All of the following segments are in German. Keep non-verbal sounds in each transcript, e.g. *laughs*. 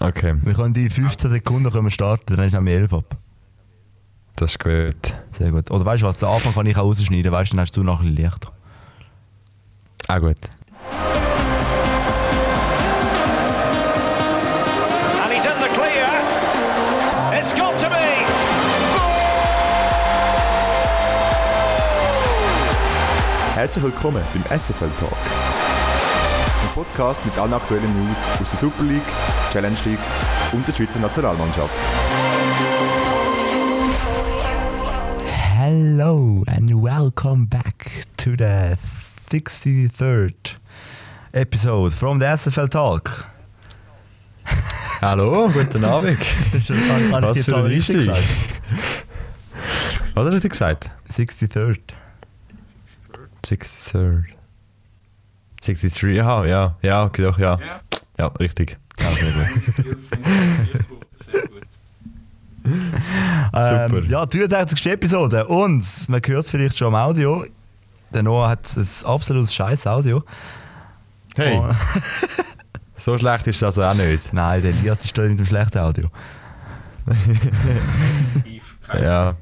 Okay, Wir können die 15 Sekunden können wir starten, dann ist nämlich 11 ab. das ist gut. Sehr gut. Oder weißt du was, den Anfang kann ich auch rausschneiden, weißt du, dann hast du noch ein bisschen leichter. Auch gut. Herzlich willkommen beim SFL Talk. Podcast mit allen aktuellen News aus der Super League, Challenge League und der Schweizer Nationalmannschaft. Hello and welcome back to the 63rd episode from the SFL Talk. Hallo, guten Abend. *laughs* Was für ein richtig gesagt? Was hast du gesagt? 63rd. 63rd. 63, ja, ja, ja, okay, doch, ja. Ja. Ja, richtig. Ja, sehr gut. *laughs* Sehr gut. Ähm, Super. ja, 83. Episode. Und man hört es vielleicht schon am Audio. Der Noah hat ein absolutes scheiß Audio. Hey, Oh. *laughs* so schlecht ist es also auch nicht. Nein, der Elias ist mit dem schlechten Audio. *laughs* Ja,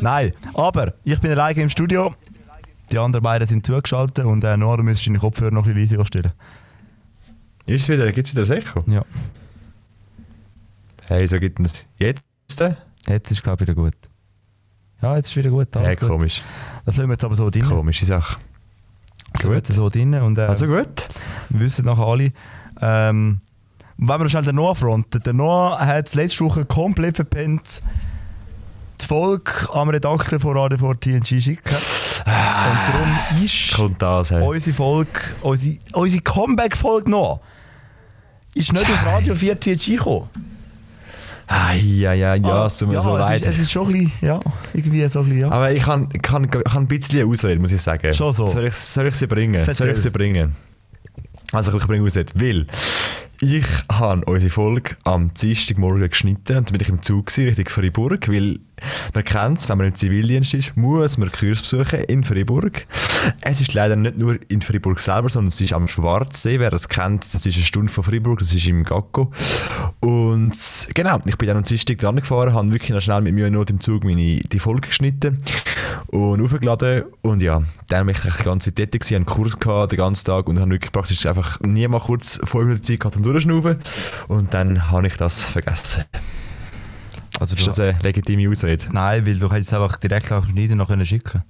Nein, aber ich bin alleine im Studio. Die anderen beiden sind zugeschaltet und äh, Noah, du müsstest deine Kopfhörer noch ein bisschen leiser stellen. ist es wieder, gibt es wieder ein Echo? Ja. Hey, so gibt es jetzt? Jetzt ist glaube ich wieder gut. Ja, jetzt ist wieder gut. Alles gut. komisch. Das lassen wir jetzt aber so drin. Komische Sache. Das jetzt so drin und äh, Also gut. wir wissen nachher alle. Ähm, wenn wir schnell den Noah fronten. Der Noah hat letzte Woche komplett verpennt, Folge am Redakteur von Radio 4 TNG schicken. Und darum ist Kommt das, hey. unsere Folge, unsere, unsere Comeback-Folge noch, ist nicht auf Radio 4 TNG gekommen. Ah, ja, ja, ja, es tut mir ja, so es leid. Ist, es ist schon ein bisschen, ja, irgendwie so ein bisschen, ja. Aber ich kann, kann, kann ein bisschen Ausrede, muss ich sagen. Schon so. Soll ich, soll ich sie bringen? Soll Erzähl. ich sie bringen? Also ich bringe Ausrede, weil ich habe unsere Folge am Dienstagmorgen geschnitten und dann bin ich im Zug gewesen, Richtung Freiburg, weil man kennt es, wenn man im Zivildienst ist, muss man Kurs besuchen in Freiburg. Es ist leider nicht nur in Freiburg selber, sondern es ist am Schwarzsee, wer das kennt, das ist eine Stunde von Freiburg, das ist im Gacko. Und genau, ich bin dann am Dienstag dran gefahren, habe wirklich noch schnell mit mir Not im Zug meine, die Folge geschnitten und aufgeladen und ja, dann bin ich die ganze Zeit tätig einen Kurs gehabt, den ganzen Tag und habe wirklich praktisch einfach nie mal kurz Minuten Zeit gehabt zum Durchschnaufen und dann habe ich das vergessen. Also Ist das eine legitime Ausrede? Nein, weil du hättest es einfach direkt Schneiden noch können schicken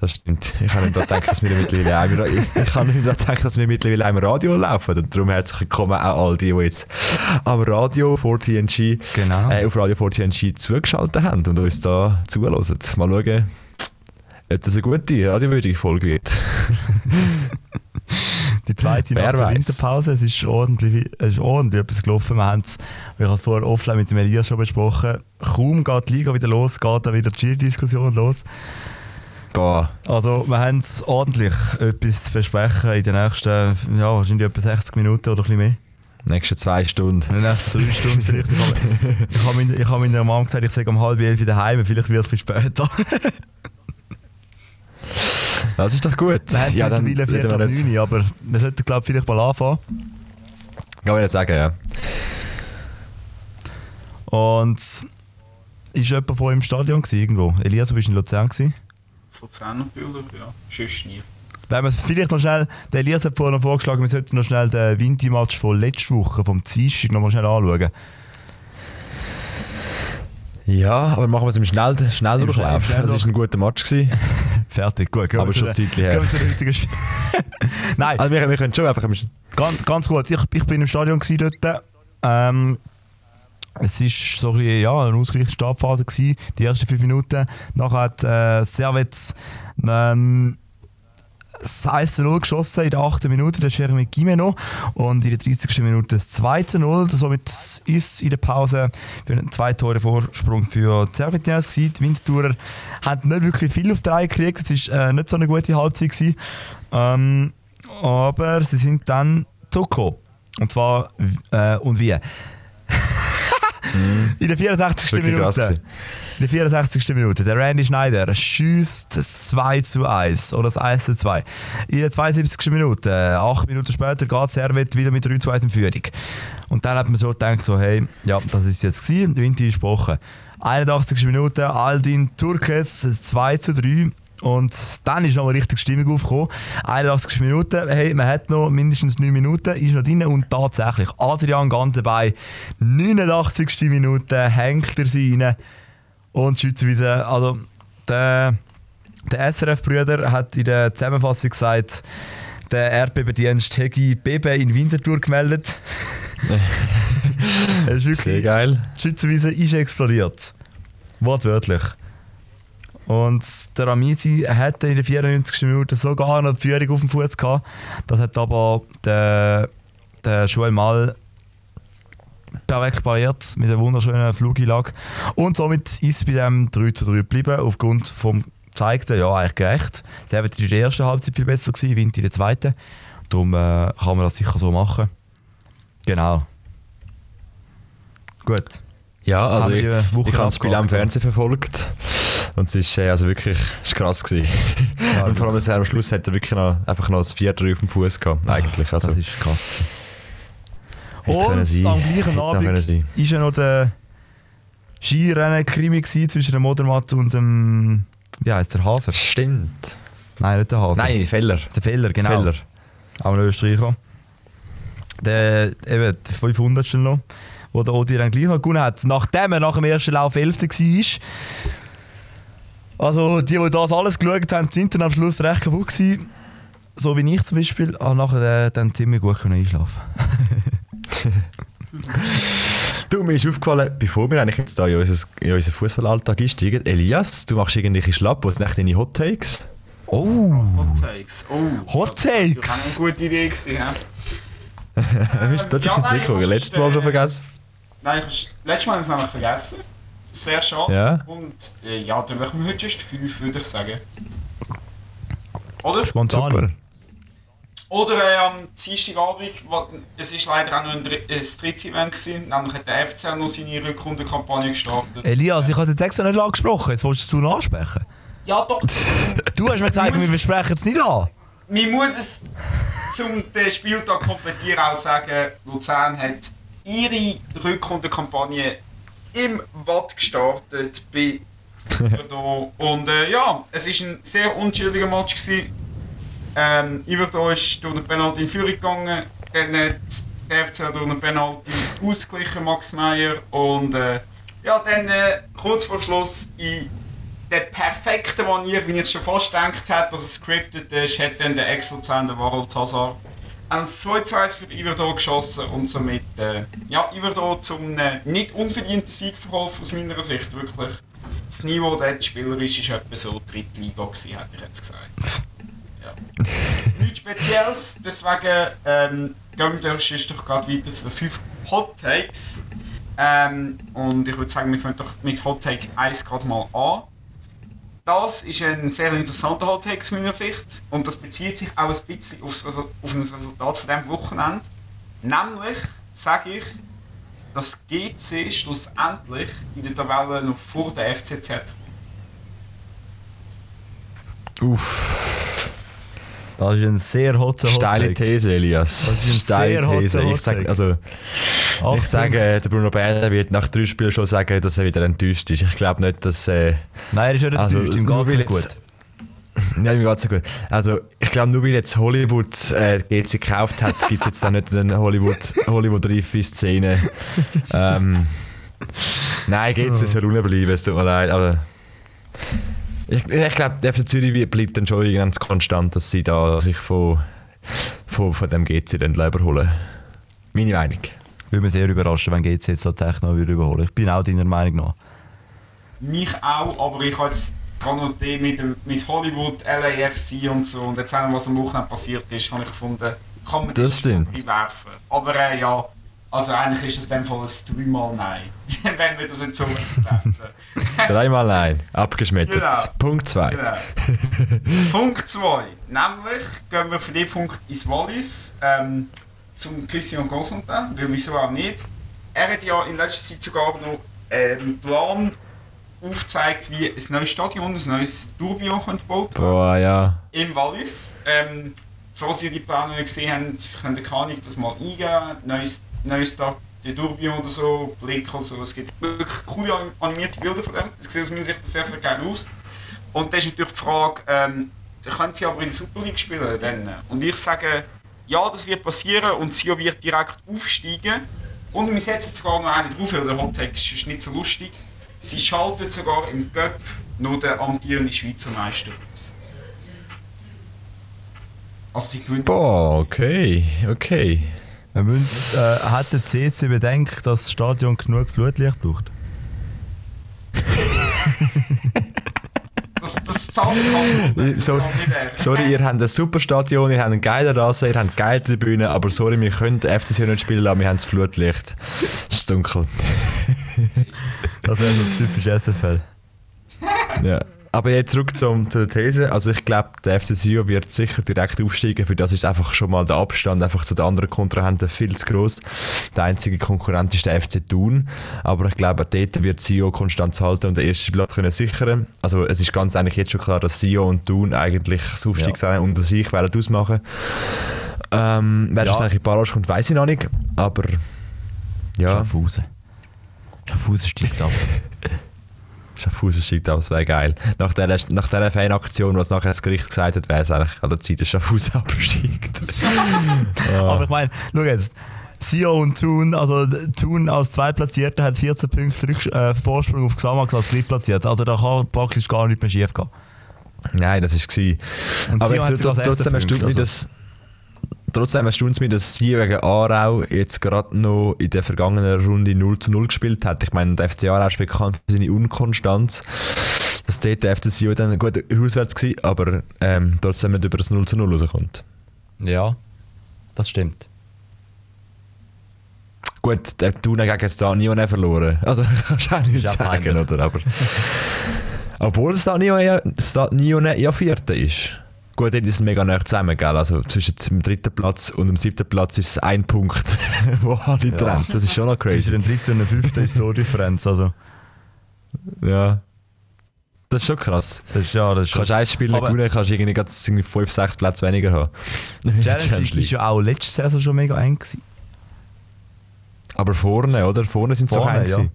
Das stimmt. Ich habe nicht gedacht, dass wir mittlerweile ich, habe nicht gedacht, dass wir mittlerweile im Radio laufen. Und darum herzlich willkommen auch all die, die jetzt am Radio 4TNG, Genau. äh, auf Radio 4TNG zugeschaltet haben und uns da zuhören. Mal schauen, ob das eine gute radiowürdige Folge wird. *laughs* Die zweite Wer nach der weiß. Winterpause, es ist ordentlich, es ist ordentlich etwas gelaufen. Wir haben es, ich habe es vorher offline mit dem Elias schon besprochen, kaum geht die Liga wieder los, geht dann wieder die Giro-Diskussion los. Boah, Also wir haben es ordentlich etwas zu versprechen in den nächsten, ja wahrscheinlich etwa 60 Minuten oder ein bisschen mehr. nächste zwei Stunden. In den nächsten drei Stunden vielleicht. Ich habe, ich habe, meiner- ich habe meiner Mom gesagt, ich sage um halb elf daheim, vielleicht wird es ein bisschen später. *laughs* Das ist doch gut. Wir haben es ja, mittlerweile reden vier wir ab jetzt. 9, aber wir sollten glaube ich vielleicht mal anfangen. Kann man ja sagen, ja. Und ist jemand von euch im Stadion gewesen, irgendwo? Elias, du bist in Luzern gewesen? So Zehnerbilder, ja. Sonst nie. Wenn wir es vielleicht noch schnell, der Elias hat vorhin noch vorgeschlagen, wir sollten noch schnell den Vinti-Match von letzter Woche, vom Dienstag, noch mal schnell anschauen. Ja, aber machen wir es im Schnell Schnelldurchlauf. Schnell- Es war ein guter Match. Gewesen. *laughs* Fertig, gut. Gehen Aber schon ein Zeitchen her. Gehen wir zu heutigen Spiel. *laughs* Nein, Also wir, wir können schon einfach Sch- ganz, ganz gut. Ich, ich bin im Stadion gewesen dort. Ähm, es war so ein bisschen, ja, eine ausgleichende Startphase, gewesen, die ersten fünf Minuten. Nachher hat äh, Servet ähm, das 1 0 geschossen in der 8. Minute, der Jeremy Gimeno. Und in der 30. Minute das 2 0. Somit ist in der Pause für einen zwei Tore Vorsprung für die. Die Winterthurer haben nicht wirklich viel auf die Reihe gekriegt. Es war äh, nicht so eine gute Halbzeit. Ähm, aber sie sind dann zurückgekommen. Und zwar, äh, und wie? In der 64. Wirklich krass Minute. gewesen. In der 64. Minute. Der Randy Schneider schießt das 2 zu 1 oder das 1 zu 2. In der 72. Minute, äh, acht Minuten später, geht Servet wieder mit 3 zu 1 in Führung. Und dann hat man so gedacht, so, hey, ja, das ist jetzt gewesen, der Winter ist gebrochen. 81. Minute, Aldin Turkes, 2 zu 3. Und dann ist nochmal richtig Stimmung aufgekommen. 81 Minuten, hey, man hat noch mindestens 9 Minuten, ist noch drin und tatsächlich, Adrian ganz dabei, 89. Minute hängt er sie rein und Schützenwiese, also der, der SRF-Brüder hat in der Zusammenfassung gesagt, der Erdbebendienst Hegi Beben in Winterthur gemeldet. *laughs* es ist Sehr wirklich, geil. die Schützenwiese ist explodiert. Wortwörtlich. Und der Amici hatte in der 94. Minute sogar noch die Führung auf dem Fuß gehabt. Das hat aber der, der Joel Mal perfekt pariert mit einer wunderschönen Flugeinlage. Und somit ist es bei dem 3 zu 3 geblieben, aufgrund vom gezeigten, ja eigentlich gerecht. Der war in der ersten Halbzeit viel besser, gewesen, Wind in der zweiten. Darum äh, kann man das sicher so machen. Genau. Gut. Ja, also ich, ich habe das Spiel am Fernsehen verfolgt. Und es ist äh, also wirklich ist krass gewesen. und vor allem am Schluss hat er wirklich noch, einfach noch das 4-3 auf dem Fuß gehabt. Eigentlich. Also, das ist krass. Gewesen. Und am gleichen Abend war ja noch der Skirennen-Krimi zwischen dem Modermatt und dem. Wie heißt der Haser? Stimmt. Nein, nicht der Haser. Nein, Feller. Der Feller, genau. Feller. Auch ein Österreicher. Der, eben, der 500. noch, wo der Odi dann gleich noch gewonnen hat, nachdem er nach dem ersten Lauf 11. war. Also, die, die das alles geschaut haben, sind dann am Schluss recht kaputt gewesen. So wie ich zum Beispiel, aber nachher äh, dann ziemlich gut können einschlafen. *laughs* Du, mir ist aufgefallen, bevor wir eigentlich jetzt da in, unser, in unseren Fußballalltag einsteigen, Elias, du machst irgendwelche Schlapp, was nicht deine Hot Takes? Oh! Hot Takes. Oh, Hot das war Takes? eine gute Idee gewesen, ja? *laughs* Du bist plötzlich ja, in nein, Sicherung. das ist, Letztes Mal äh, schon vergessen. Nein, ich letztes Mal haben wir es nämlich vergessen. Sehr schade. Ja. Und äh, ja, dann machen wir heute just fünf, würde ich sagen. Oder? Spontan. Super. Oder äh, am Dienstagabend, wo- es ist leider auch noch ein, Dr- ein drittes Event gewesen, nämlich hat der FCL noch seine Rückrundenkampagne gestartet. Elias, ich hatte den Text noch nicht angesprochen, jetzt willst du es zu ansprechen. Ja doch, *laughs* Du hast mir gesagt, wir besprechen es nicht an. man muss es zum den Spieltag komplettieren auch sagen, Luzern hat ihre Rückrundenkampagne im Watt gestartet bei Iverdor. *laughs* Und äh, ja, es war ein sehr unschuldiger Match. Gewesen. Ähm, Iverdor ist durch eine Penalty in Führung gegangen, dann hat der FCL durch eine Penalty ausgeglichen, Max Meyer. Und äh, ja, dann äh, kurz vor Schluss in der perfekten Manier, wie ich es schon fast gedacht hätte, dass es scripted ist, hat dann der Ex-Luzern, der Warold Hazard, ein 2 zu 1 für Iverdor geschossen und somit äh, ja, Iverdor zum äh, nicht unverdienten Sieg verholfen aus meiner Sicht. Wirklich. Das Niveau dort spielerisch ist etwa so dritte Liga gewesen, hätte ich jetzt gesagt. Ja. *laughs* Nichts Spezielles, deswegen ähm, gehen wir sonst doch gerade weiter zu den 5 Hot Takes. Ähm, und ich würde sagen, wir fangen doch mit Hot Take 1 gerade mal an. Das ist ein sehr interessanter Hot Take aus meiner Sicht. Und das bezieht sich auch ein bisschen aufs Resu- auf das Resultat von diesem Wochenende. Nämlich sage ich, dass GC schlussendlich in der Tabelle noch vor der FCZ Uff, Das ist ein sehr hotter steile. These, Elias. Das ist ein steile sehr hotter These. Ich, Hot sag, Take. also, ich sage, der Bruno Berner wird nach drei Spielen schon sagen, dass er wieder enttäuscht ist. Ich glaube nicht, dass. Äh, Nein, er ist nicht Also, enttäuscht, ihm geht es gut. *laughs* Ja, mir geht's so gut. Also, ich glaube, nur weil jetzt Hollywood äh, GC gekauft hat, *laughs* gibt es jetzt dann nicht eine Hollywood, Hollywood-reife Szene. ähm, nein, GC soll unbleiben, es tut mir leid. Aber ich, ich glaube, der FC Zürich bleibt dann schon ganz konstant, dass sie da sich von, von, von dem GC dann überholen. Meine Meinung. Würde mich sehr überraschen, wenn GC jetzt Techno würde überholen. Ich bin auch deiner Meinung nach. Mich auch, aber ich habe jetzt gerade noch die mit, dem, mit Hollywood, LAFC und so und jetzt auch noch, was am Wochenende passiert ist, habe ich gefunden, kann man Das stimmt. reinwerfen. Aber äh, ja, also eigentlich ist das in dem Fall ein dreimal Nein, *laughs* wenn wir das jetzt so werten. *laughs* Dreimal nein, abgeschmettert. Genau. Punkt 2. Genau. *laughs* Punkt 2. Nämlich gehen wir für den Punkt ins Wallis ähm, zum Christian Constantin, weil wieso auch nicht. er hat ja in letzter Zeit sogar noch einen Plan aufgezeigt, wie ein neues Stadion, ein neues Tourbillon gebaut werden Boah, ja. im Wallis. Ähm, falls ihr die Pläne nicht gesehen habt, könnt ihr keine das mal eingeben. Neues, neues Start der Tourbillon oder so, Blick oder so. Es gibt wirklich coole anim- animierte Bilder von dem. Es sieht aus meiner Sicht sehr, sehr geil aus. Und dann ist natürlich die Frage, ähm, können sie aber in der Super League spielen? Dann? Und ich sage, ja, das wird passieren und Sio wird direkt aufsteigen. Und wir setzen sogar noch einen drauf, weil der Hot-Tag ist nicht so lustig. Sie schalten sogar im Cup noch den amtierenden Schweizer Meister aus. Also sie gewinnen. Boah, okay, okay. Müssen, äh, hat der CC bedenkt, dass das Stadion genug Flutlicht braucht? Das, das zahlt So-. Sorry, ihr habt ein super Stadion, ihr habt einen geilen Rasen, ihr habt geile Tribünen, aber sorry, wir können FCC nicht spielen lassen, wir haben das Flutlicht. Es ist dunkel. Das wäre so typisch SFL. Ja. Aber jetzt zurück zum, zu der These. Also ich glaube, der FC Sion wird sicher direkt aufsteigen. Für das ist einfach schon mal der Abstand einfach zu den anderen Kontrahenten viel zu groß. Der einzige Konkurrent ist der FC Thun. Aber ich glaube, dort wird Sion konstant halten und den ersten Platz können sichern. Also es ist ganz eigentlich jetzt schon klar, dass Sion und Thun eigentlich das Aufstiegsrennen unter sich werden ausmachen. Ähm, wer Ja. das eigentlich in Barrage kommt, weiß ich noch nicht. Aber ja, Schaffhausen. Schaffhausen steigt ab. *laughs* Schaffhausen steigt ab, das wäre geil. Nach dieser, nach dieser Fanaktion, was nachher das Gericht gesagt hat, wäre es eigentlich an der Zeit, dass Schaffhausen *laughs* absteigt. *laughs* Aber ich meine, schau jetzt. Sio und Thun, also Thun als Zweitplatzierter hat 14 Punkte äh, Vorsprung auf Xamax als Drittplatzierter. Also da kann praktisch gar nicht mehr schief gehen. Nein, das war es. Aber ich, trotzdem 16 erstaunt mich, Punkte, dass... Trotzdem erstaunt es mich, dass sie gegen Aarau jetzt gerade noch in der vergangenen Runde 0 zu 0 gespielt hat. Ich meine, der FC Aarau ist bekannt für seine Unkonstanz. Dass dort der FC Sion dann gut auswärts war, aber ähm, trotzdem nicht über das 0 zu 0 rauskommt. Ja, das stimmt. Gut, der Thun hat gegen da niemand verloren. Also *laughs* kannst du auch nicht Ist sagen, oder? Aber, obwohl das da Nione ja Vierter ist. Gut, ist es mega nah zusammen, gell? Also zwischen dem dritten Platz und dem siebten Platz ist es ein Punkt, *laughs* wo alle trennt. Das ist schon noch Zwischen crazy. dem dritten und dem fünften ist so eine Differenz. Also, Ja. Das ist schon krass. das ist, ja, das ist Du kannst ein Spiel nicht Aber- gewinnen, kannst du irgendwie gerade 5, 6 Plätze weniger haben. Challenge League ist ja auch letzte Saison schon mega eng gewesen. Aber vorne, oder? Vorne sind sie so Vorne, klein ja. gewesen.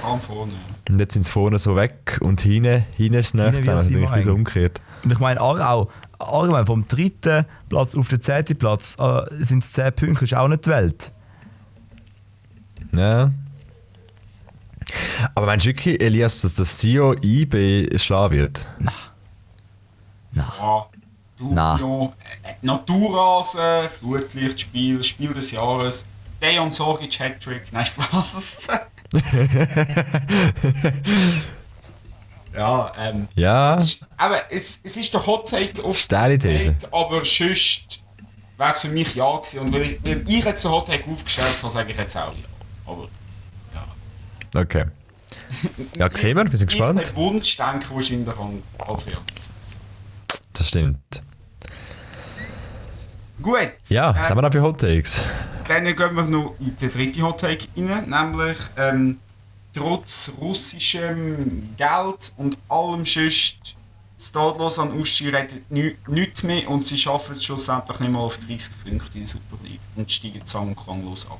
Vor allem vorne. Und jetzt sind sie vorne so weg und hinten, hinten ist es wird's Das ist immer irgendwie so eng. umgekehrt. Und ich meine auch, auch allgemein vom dritten Platz auf den zehnten Platz äh, sind es 10 Punkte, ist auch nicht die Welt. Ja. Aber meinst du wirklich, Elias, dass das Sio IB schlagen wird? Ja, du, Nein. ja, äh, Naturrasen, Flutlichtspiel, Spiel des Jahres, Dejan Sorgic Hattrick, nein Spaß. *laughs* *laughs* ja, ähm. Ja. Aber es, es ist der Hot Take auf Steile These. Aber sonst wäre es für mich ja gewesen. Und weil ich, ich jetzt einen Hot Take aufgestellt habe, sage ich jetzt auch ja. Aber Okay. Ja, sehen wir, wir sind ich gespannt. den Wunsch denken wahrscheinlich als Realismus. Das stimmt. Gut. Ja, äh, was haben wir noch für Hot Takes? Dann gehen wir noch in den dritten Hot Take rein, nämlich ähm, trotz russischem Geld und allem sonst Stadlos an Uschi redet ni- nichts mehr und sie schaffen es schlussendlich nicht mal auf 30 Punkte in der Super League und steigen sang- und klanglos ab.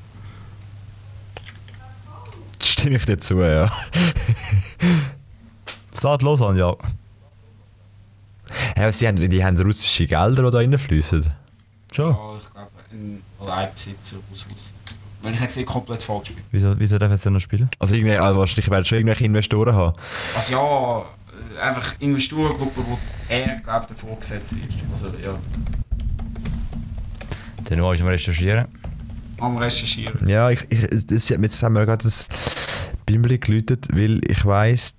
Das stimme ich dir zu, ja. Start los an, ja. ja sie haben, die haben russische Gelder, die da reinfließen. Schon. Ja, ich glaube, ein Leihbesitzer aus Russland. Wenn ich jetzt nicht komplett falsch bin. Wieso, wieso darf jetzt noch spielen? Also, irgendwie, also wahrscheinlich werden schon irgendwelche Investoren haben. Also ja, einfach Investorengruppe, wo er, glaube ich, davor gesetzt ist. Also ja, Den noch ist mal recherchieren. am Recherchieren. Ja, ich, ich, das, jetzt haben wir gerade das Bimbli geläutet, weil ich weiss,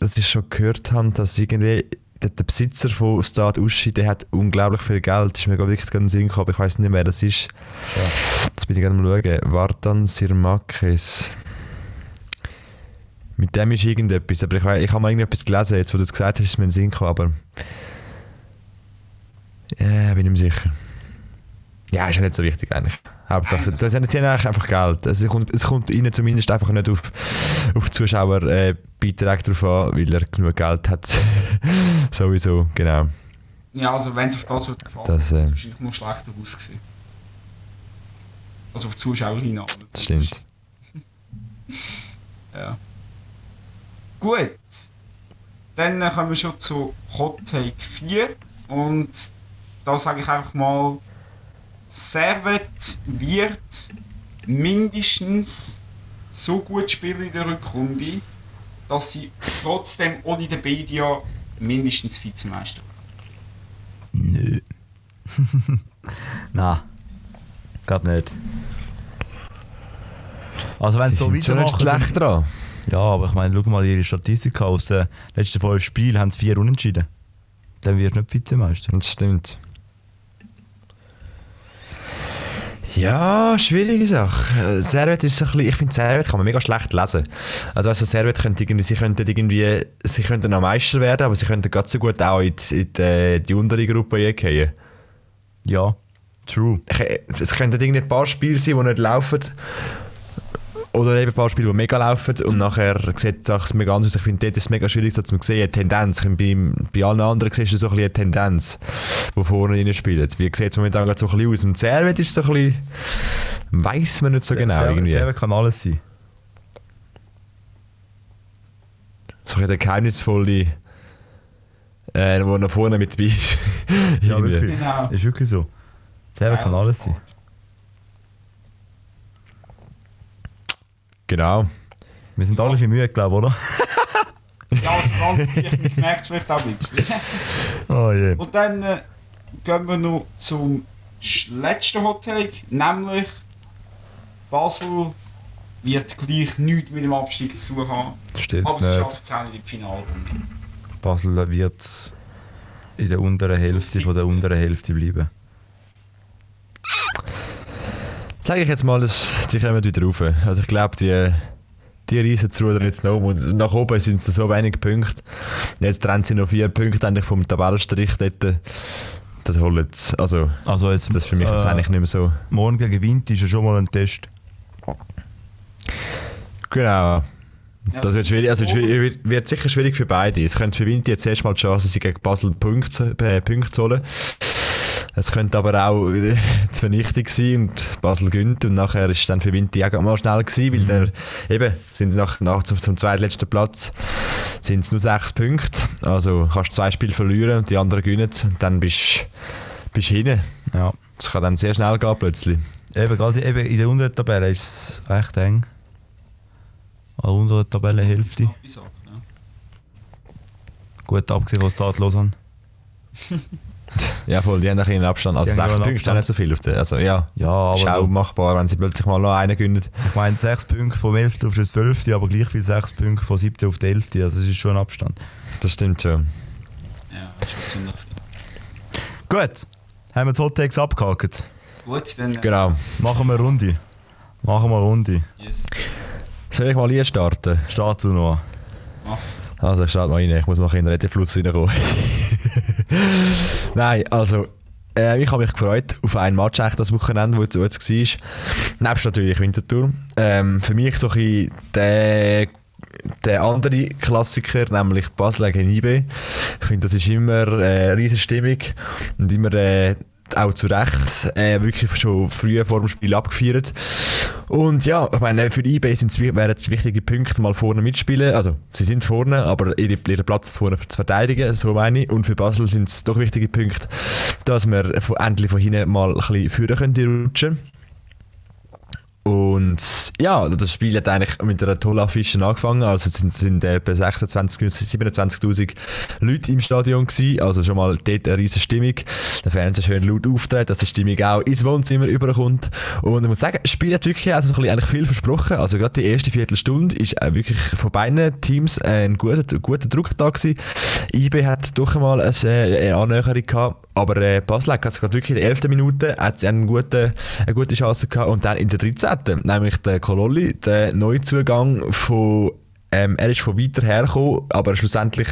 dass ich schon gehört habe, dass irgendwie der, der Besitzer von Stade Uschi, der hat unglaublich viel Geld. Das ist mir gerade wirklich in den Sinn gekommen, aber ich weiss nicht mehr, wer das ist. Jetzt bin ich gerade mal schauen. Vartan Sirmakis. Mit dem ist irgendetwas, aber ich, weiss, ich habe mal irgendetwas gelesen, jetzt wo du es gesagt hast, ist mir in den Sinn gekommen, aber... Ja, bin ich mir sicher. Ja, ist ja nicht so wichtig eigentlich. Hauptsache, das sind sie eigentlich einfach Geld. Also es, kommt, es kommt ihnen zumindest einfach nicht auf, auf die Zuschauerbeiträge äh, drauf an, weil er genug Geld hat. *laughs* Sowieso, genau. Ja, also wenn es auf das wird gefallen, Das, äh, ist wahrscheinlich nur schlechter ausgesehen. Also auf die Zuschauerlinie. Das stimmt. *laughs* Ja. Gut. Dann äh, kommen wir schon zu Hot Take 4. Und da sage ich einfach mal, Servet wird mindestens so gut spielen in der Rückrunde, dass sie trotzdem ohne den Bedia mindestens Vizemeister werden. Nö. *laughs* Nein. Glaub nicht. Also wenn sie so weitermachen... schlecht dran. Ja, aber ich meine, schau mal ihre Statistik. Aus den letzten fünf Spielen haben sie vier unentschieden. Dann wirst du nicht Vizemeister. Das stimmt. Ja, schwierige Sache. Äh, Servet ist so ein bisschen, ich finde Servet kann man mega schlecht lesen. Also weißt du, Servet könnte irgendwie, sie könnten irgendwie, sie könnten noch Meister werden, aber sie könnten ganz so gut auch in die, in die, die untere Gruppe gehen. Ja, true. Es könnten irgendwie ein paar Spiele sein, die nicht laufen. Oder eben ein paar Spiele, die mega laufen und nachher sieht Sache mega anders aus. Ich finde, dort ist es mega schwierig so zu sehen, eine Tendenz. Bei, bei allen anderen siehst du so ein bisschen eine Tendenz, die vorne rein spielt. Wie sieht es momentan gerade so ein bisschen aus? Und Servet ist so ein bisschen, weiss man nicht so genau Servet- irgendwie. Servet kann alles sein. So ein bisschen der geheimnisvolle, äh, wo noch vorne mit dabei ist. Ja, wirklich. Genau. Ist wirklich so. Servet kann alles sein. Genau. Wir sind alle ein müde, glaube ich, oder? *laughs* Ja, also ganz leicht, ich merke es vielleicht auch ein bisschen. *laughs* Oh je. Und dann äh, gehen wir noch zum letzten Hot Take, nämlich Basel wird gleich nichts mit dem Abstieg zu tun haben. Stimmt Aber sie schafft es auch nicht in die Finalrunde. Basel wird in der unteren Hälfte von der unteren Hälfte bleiben. Sage ich jetzt mal, dass die kommen wieder rauf. Also ich glaube, die, die reisen zu Ruder jetzt noch um. Und nach oben sind es so wenige Punkte. Jetzt trennen sie noch vier Punkte eigentlich vom Tabellenstrich dort. Das holen sie. Also, Also jetzt, das ist für mich jetzt äh, eigentlich nicht mehr so. morgen gegen Wind ist ja schon mal ein Test. Genau. Das wird, schwierig, also wird, wird sicher schwierig für beide. Es könnte für Winter jetzt erstmal die Chance sein, gegen Basel Punkte, zu- äh, Punkte zu holen. Es könnte aber auch äh, *laughs* die Vernichtung sein und Basel gönnt und nachher ist dann für Winter auch mal schnell gewesen, weil der, eben sind nach, nach zum, zum zweitletzten Platz sind es nur sechs Punkte. Also kannst du zwei Spiele verlieren und die anderen gewinnen und dann bist du hinten. Ja. Das kann dann sehr schnell gehen plötzlich. Eben, gerade eben in der unteren Tabelle ist es recht eng. An der unteren Tabellenhälfte. Ich sag, ja. Gut abgesehen von Start Lausanne. *laughs* Ja voll, die haben ein bisschen Abstand. Also sechs Punkte ist auch nicht so viel auf der. Also ja, Ja, aber ist auch so, machbar, wenn sie plötzlich mal noch einen gewinnen. ich meine 6 Punkte vom 11. auf das 12. aber gleich viel 6 Punkte vom 7. auf den 11. Also das ist schon ein Abstand. Das stimmt schon. Ja, das ist schon ziemlich viel. Gut, haben wir die Hot Takes abgehakt. Gut, dann. äh, Genau. Machen wir eine Runde. Machen wir eine Runde. Yes. Soll ich mal hier starten? Start du noch. Also ich starte mal rein, ich muss mal in den Redefluss reinkommen. *laughs* Nein, also äh, ich habe mich gefreut auf ein Match eigentlich das Wochenende, wo es es war. Nebst natürlich Winterthur. Ähm, für mich so ein der, der andere Klassiker, nämlich Basel gegen IB. Ich finde, das ist immer äh, eine riesige Stimmung und immer äh, auch zu Recht äh, wirklich schon früh vor dem Spiel abgefeiert. Und ja, ich meine, für wi- wären es wichtige Punkte, mal vorne mitspielen. Also, sie sind vorne, aber ihre, ihren Platz vorne zu verteidigen, so meine ich. Und für Basel sind es doch wichtige Punkte, dass wir endlich von hinten mal ein bisschen führen können, rutschen. Und ja, das Spiel hat eigentlich mit einer tollen Affische angefangen. Also es sind, sind etwa 26, 27'000 Leute im Stadion gewesen. Also schon mal dort eine riesige Stimmung. Der Fernseher schön laut auftritt, dass die Stimmung auch ins Wohnzimmer überkommt. Und ich muss sagen, das Spiel hat wirklich also eigentlich viel versprochen. Also gerade die erste Viertelstunde ist äh, wirklich von beiden Teams äh, ein guter, guter Druck da gewesen. IB hat doch einmal eine, äh, eine Annäherung gehabt. Aber äh, Basel hat gerade wirklich in der 11. Minute hat sie eine gute, eine gute Chance gehabt und dann in der 13. nämlich der Kololli, der Neuzugang von, ähm, er ist von weiter hergekommen, aber schlussendlich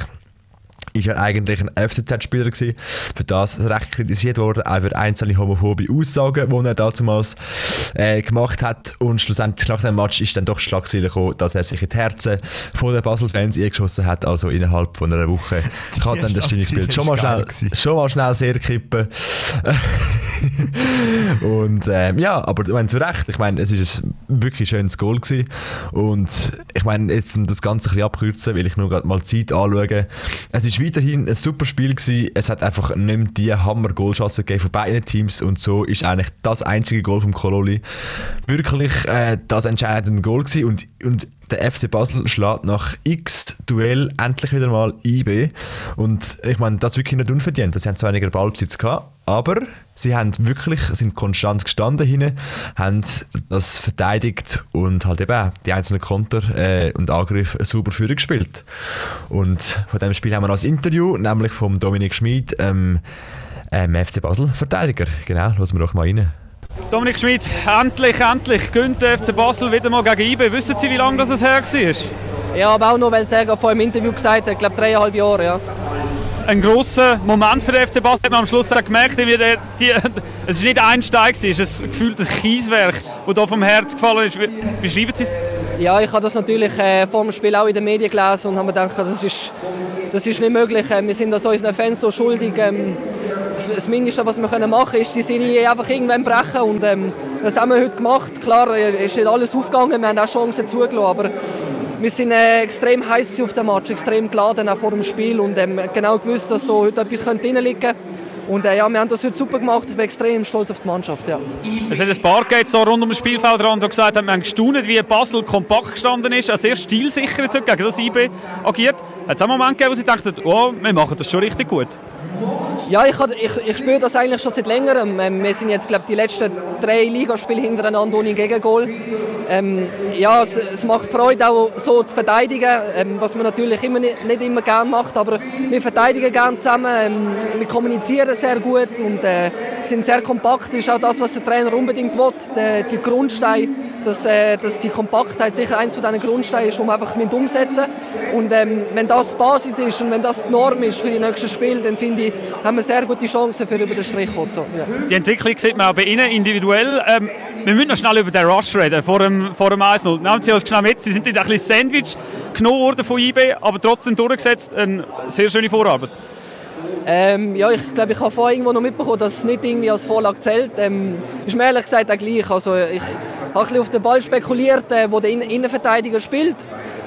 ist er eigentlich ein FCZ-Spieler gewesen. Für das recht kritisiert worden, auch für einzelne homophobe Aussagen, die er damals äh, gemacht hat. Und schlussendlich nach dem Match ist dann doch Schlagzeile gekommen, dass er sich in die Herzen von den Basel-Fans eingeschossen hat, also innerhalb von einer Woche. *laughs* Kann dann das Stimmungsbild schon mal schnell, gewesen. schon mal schnell sehr kippen. *laughs* und ähm, ja, aber ich meine, zu Recht, ich meine, es ist ein wirklich schönes Goal gewesen. Und ich meine, jetzt um das Ganze ein bisschen abkürzen, will ich nur gerade mal die Zeit anschauen. Es ist weiterhin ein super Spiel gewesen. Es hat einfach nicht mehr die Hammer-Goalchancen gegeben von beiden Teams und so ist eigentlich das einzige Goal vom Kololi wirklich äh, das entscheidende Goal gewesen. Und, und der FC Basel schlägt nach x Duell endlich wieder mal IB. Und ich meine, das wirklich nicht unverdient. Sie haben zwar weniger Ballbesitz gehabt, aber sie haben wirklich, sind konstant gestanden hinten, haben das verteidigt und halt eben die einzelnen Konter äh, und Angriffe sauber führen gespielt. Und von dem Spiel haben wir noch ein Interview, nämlich vom Dominik Schmid, ähm, ähm, FC Basel Verteidiger. Genau, hören wir doch mal rein. Dominik Schmid, endlich, endlich gönnt der FC Basel wieder mal gegen IB. Wissen Sie, wie lange das her war? Ja, aber auch noch, weil er vor im Interview gesagt hat, ich glaube dreieinhalb Jahre, ja. Ein grosser Moment für den FC Basel. Hat man am Schluss gemerkt, wie der, die, *laughs* es ist nicht ein Stein, es ist ein gefühltes Kieswerk, das hier vom Herz gefallen ist. Wie Sie es? Ja, ich habe das natürlich äh, vor dem Spiel auch in den Medien gelesen und habe mir gedacht, das ist, das ist nicht möglich. Äh, wir sind das unseren Fans so schuldig. Ähm, das, das Mindeste, was wir können machen können, ist die Serie einfach irgendwann brechen und ähm, das haben wir heute gemacht. Klar, äh, ist nicht alles aufgegangen, wir haben auch Chancen zugelassen, aber wir sind äh, extrem heiß auf dem Match, extrem geladen auch vor dem Spiel und ähm, genau gewusst, dass da heute etwas drin liegen könnte. Und äh, ja, wir haben das heute super gemacht. Ich bin extrem stolz auf die Mannschaft. Ja. Es hat ein paar Gates so rund um das Spielfeld ran, die gesagt haben, wir haben gestaunt, wie Basel kompakt gestanden ist, also sehr stilsicher gegen das IB agiert. Hat es einen Moment gegeben, wo sie dachten, oh, wir machen das schon richtig gut? Ja, ich, ich, ich spüre das eigentlich schon seit längerem. Ähm, wir sind jetzt, glaube die letzten drei Ligaspiele hintereinander ohne Gegengol. Ähm, ja, es, es macht Freude, auch so zu verteidigen, ähm, was man natürlich immer nicht, nicht immer gerne macht, aber wir verteidigen gerne zusammen, ähm, wir kommunizieren sehr gut und äh, sind sehr kompakt. Das ist auch das, was der Trainer unbedingt will, der, die Grundsteine, dass, äh, dass die Kompaktheit sicher eins von diesen Grundsteinen ist, wir einfach mit umsetzen Und ähm, wenn das die Basis ist und wenn das die Norm ist für die nächsten Spiele, dann finde ich, haben wir sehr gute Chancen für über den Strich zu kommen. So, ja. Die Entwicklung sieht man auch bei Ihnen individuell. Ähm, wir müssen noch schnell über den Rush reden, vor dem, vor dem 1-0. Nehmen Sie uns schnell mit, Sie sind ein bisschen Sandwich genommen worden von IB, aber trotzdem durchgesetzt. Eine sehr schöne Vorarbeit. Ähm, ja, ich glaube, ich habe vorher irgendwo noch mitbekommen, dass es nicht irgendwie als Vorlage zählt. Ähm, ist mir ehrlich gesagt auch gleich. Also, ich habe ein bisschen auf den Ball spekuliert, äh, wo der Innen- Innenverteidiger spielt.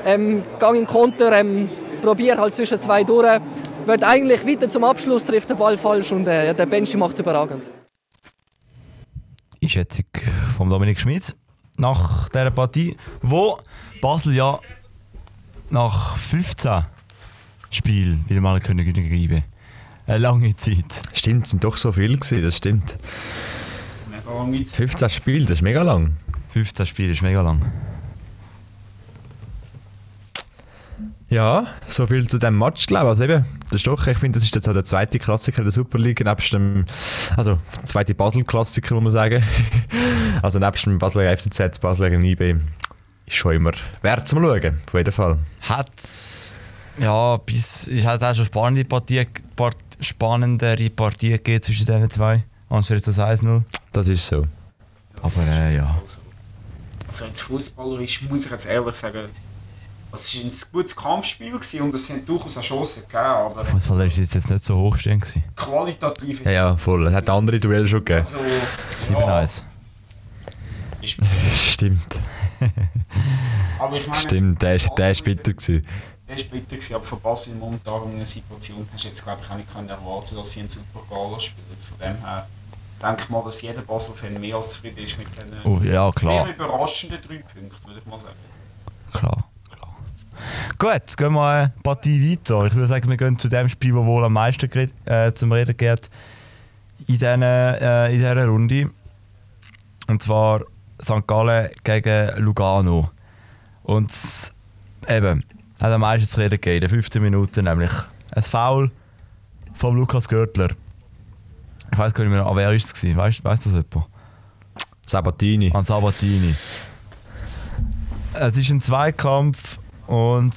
Ähm, Gang in Konter, ähm, probiere halt zwischen zwei durch. Wird eigentlich weiter zum Abschluss, trifft den Ball falsch und äh, der Benchi macht es überragend. Einschätzung von Dominik Schmidt nach dieser Partie, wo Basel ja nach 15 Spielen wieder mal können geben. Eine lange Zeit. Stimmt, es sind doch so viele gewesen, das stimmt. 15 Spiele, das ist mega lang. 15 Spiele ist mega lang. Ja, so viel zu dem Match, glaube ich. Also eben, das ist doch, ich finde, das ist jetzt auch der zweite Klassiker der Super League, nebst dem, also der zweite Basel-Klassiker, muss man sagen. *laughs* also nebst dem Basler FCZ, Basler gegen IB, ist schon immer wert zum Schauen, auf jeden Fall. Hat ja, bis, es hat auch schon spannende Partie, part, spannendere Partien gegeben zwischen diesen zwei. Anstatt jetzt das 1-0. Das ist so. Aber äh, ja. Also als Fußballer ist, muss ich jetzt ehrlich sagen, es war ein gutes Kampfspiel gewesen und es haben durchaus auch Chancen gegeben, aber Fußballer ist jetzt nicht so hochstehend gewesen. qualitativ Ja, ja, voll. Es hat andere Duelle schon gegeben. Also, ja, 7-1. ist, *laughs* Stimmt, aber ich meine, stimmt, der ist, der ist bitter gewesen. Der ist bitter gewesen, aber von Basel momentan in einer Situation hast du jetzt glaube ich auch nicht können erwarten, dass sie einen super Gala spielen. Von dem her denke ich mal, dass jeder Basel-Fan mehr als zufrieden ist mit den Oh, ja, klar. sehr überraschenden drei Punkten, würde ich mal sagen. Klar. Gut, jetzt gehen wir eine Partie weiter. Ich würde sagen, wir gehen zu dem Spiel, das wohl am meisten gered- äh, zum Reden geht in dieser, äh, in dieser Runde. Und zwar St. Gallen gegen Lugano. Und es eben, hat am meisten zu reden gegeben, in den 15 Minuten, nämlich ein Foul von Lukas Görtler. Ich weiß gar nicht mehr, an wer ist es? Weißt weiss das jemand? Sabatini. an Sabatini. Es ist ein Zweikampf und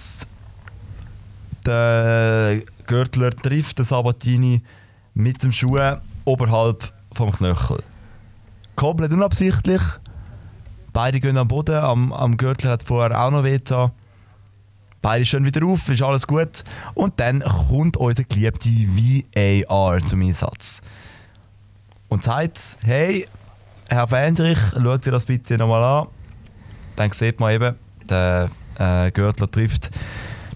der Gürtler trifft den Sabatini mit dem Schuh oberhalb vom Knöchel. Komplett unabsichtlich. Beide gehen am Boden. Am, am Gürtler hat vorher auch noch weh. Beide stehen wieder auf, ist alles gut. Und dann kommt unser geliebter VAR zum Einsatz. Und sagt, hey, Herr Fendrich, schaut ihr das bitte nochmal an. Dann sieht man eben, der äh, Gürtler trifft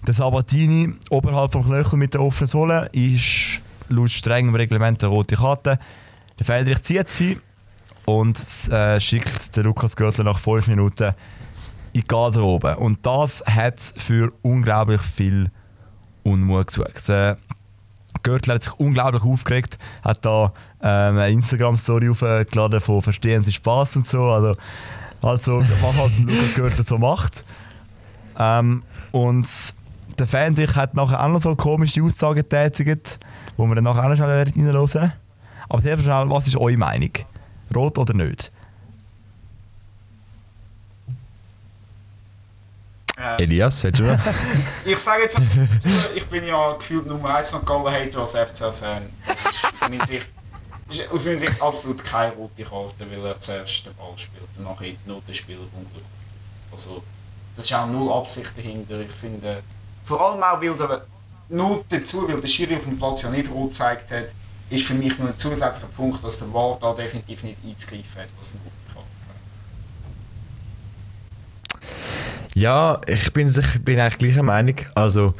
den Sabatini oberhalb vom Knöchel mit der offenen Sohle. Ist laut strengem Reglement eine rote Karte. Der Fendrich zieht sie und äh, schickt den Lukas Gürtler nach 5 Minuten in die Garderobe. Und das hat für unglaublich viel Unmut gesorgt. Der Gürtler hat sich unglaublich aufgeregt, hat da ähm, eine Instagram-Story aufgeladen von «Verstehen Sie Spaß» und so. Also, also was halt Lukas Gürtler so macht. Ähm, und der Fendrich hat nachher auch noch so komische Aussagen getätigt, wo wir dann nachher auch noch schnell reinhören werden. Aber sehr schnell, was ist eure Meinung? Rot oder nicht? Äh, Elias, willst du *laughs* ich sage jetzt ich bin ja gefühlt Nummer 1 St. Gallen Hater als FCL-Fan. Aus meiner Sicht, aus meiner Sicht absolut keine rote Karte, weil er zuerst den Ball spielt und nachher Spieler unglücklich trifft. Also, das ist auch null Absicht dahinter. Ich finde, vor allem auch, weil der, nur dazu, weil der Schiri auf dem Platz ja nicht rot gezeigt hat, ist für mich nur ein zusätzlicher Punkt, dass der VAR da definitiv nicht einzugreifen hat, was. Ja, ich bin, sich, bin eigentlich gleicher Meinung. Also,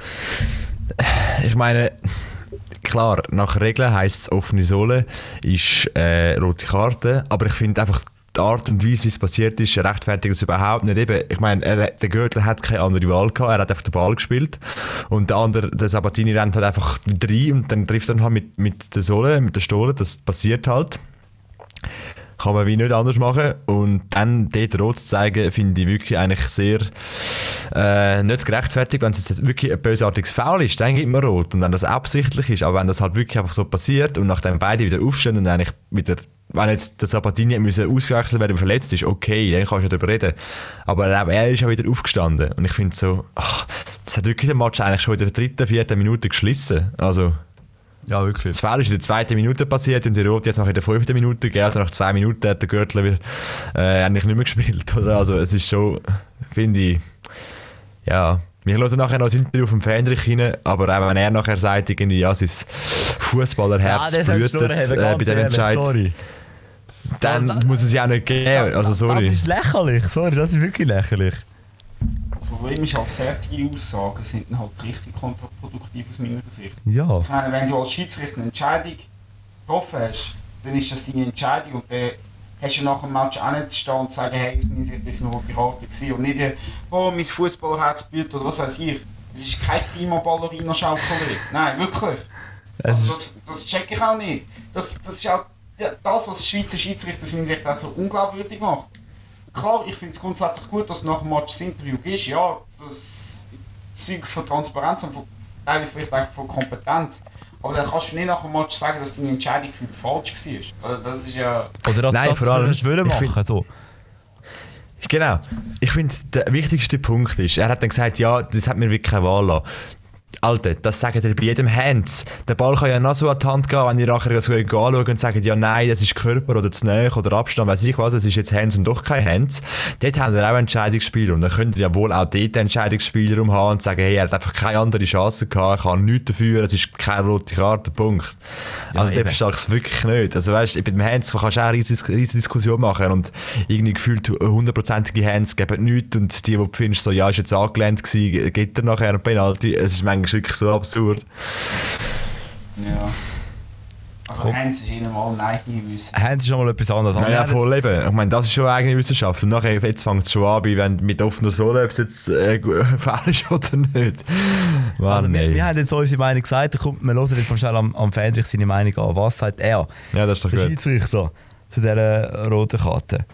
ich meine, klar, nach Regeln heisst es offene Sohle, ist äh, rote Karte, aber ich finde einfach die Art und Weise, wie es passiert ist, rechtfertigt es überhaupt nicht. Eben, ich meine, er, der Gürtel hat keine andere Wahl gehabt, er hat einfach den Ball gespielt. Und der andere, der Sabatini rennt halt einfach rein und dann trifft er halt mit, mit der Sohle, mit der Stohle, das passiert halt kann man wie nicht anders machen. Und dann dort rot zu zeigen, finde ich wirklich eigentlich sehr äh, nicht gerechtfertigt. Wenn es jetzt wirklich ein bösartiges Foul ist, dann gibt man rot. Und wenn das absichtlich ist, aber wenn das halt wirklich einfach so passiert und nachdem beide wieder aufstehen und eigentlich wieder wenn jetzt der Sabatini ausgewechselt werden, verletzt ist, okay, dann kannst du darüber reden. Aber er ist auch wieder aufgestanden. Und ich finde so, ach, das hat wirklich den Match eigentlich schon in der dritten, vierten Minute geschlissen. Also, Ja, wirklich. das Foul ist in der zweiten Minute passiert und die Rot jetzt noch in der fünften Minute gegeben. Also nach zwei Minuten hat der Gürtel wieder, äh, eigentlich nicht mehr gespielt. Oder? Also es ist schon, finde ich, ja. Wir hören nachher noch das Interview vom Fendrich rein, aber auch wenn er nachher sagt, irgendwie, ja, sein Fußballerherz das blutet äh, bei dem Entscheid, sorry. dann Das- muss es ja auch nicht geben. Also sorry. Das ist lächerlich, sorry, das ist wirklich lächerlich. Das Problem ist halt, solche Aussagen sind dann halt richtig kontraproduktiv aus meiner Sicht. Ja. Ich meine, wenn du als Schiedsrichter eine Entscheidung getroffen hast, dann ist das deine Entscheidung und dann hast du nach dem Match auch nicht zu stehen und zu sagen, hey, aus meiner Sicht war es eine rote Karte gewesen. und nicht, äh, oh, mein Fußballerherz blutet oder was weiß ich. Es ist kein prima ballerina schaukelei Nein, wirklich. Also das, das check ich auch nicht. Das, das ist auch ja, das, was Schweizer Schiedsrichter aus meiner Sicht auch so unglaubwürdig macht. Klar, ich finde es grundsätzlich gut, dass nach dem Match das Interview gibst. Ja, das zeugt von Transparenz und von, teilweise vielleicht auch von Kompetenz. Aber dann kannst du nicht nach dem Match sagen, dass deine Entscheidung für falsch war. Also das ist ja... oder das, Nein, das, vor allem- das wollen ich find- machen. So. Genau. Ich finde, der wichtigste Punkt ist, er hat dann gesagt, ja, das hat mir wirklich keine Wahl lassen. Alter, das sagt ihr bei jedem Hands. Der Ball kann ja noch so an die Hand gehen, wenn ihr nachher das anschaut und sagt, ja nein, das ist Körper oder zu nahe oder Abstand, weiß ich was, es ist jetzt Hands und doch kein Hands. Dort haben wir auch Entscheidungsspieler und dann könnt ihr ja wohl auch dort Entscheidungsspieler haben und sagen, hey, er hat einfach keine andere Chance gehabt, er kann nichts dafür, es ist keine rote Karte, Punkt. also der verstehe ich es wirklich nicht. Also weißt, bei dem Hands kannst du auch eine riesige, riesige Diskussion machen und irgendwie gefühlt hundertprozentige Hands geben nichts und die, die du findest, so, ja, ist jetzt angelehnt gewesen, geht er nachher ein Penalty. Es ist manchmal wirklich so absurd. ja. Also Komm. Hans ist ihnen mal Nein wissen. Hands ist schon mal etwas anderes. Aber Ja, voll eben. Ich meine, das ist schon eigene Wissenschaft. Und nachher, jetzt fängt es schon an, wenn mit offener Sohle, ob es jetzt äh, *laughs* falsch ist oder nicht. Mann, Also wir, wir haben jetzt unsere Meinung gesagt, da kommt, wir hören jetzt mal schnell am, am Fendrich seine Meinung an. Was sagt er, Ja, das ist doch der gut. Schiedsrichter, zu dieser roten Karte?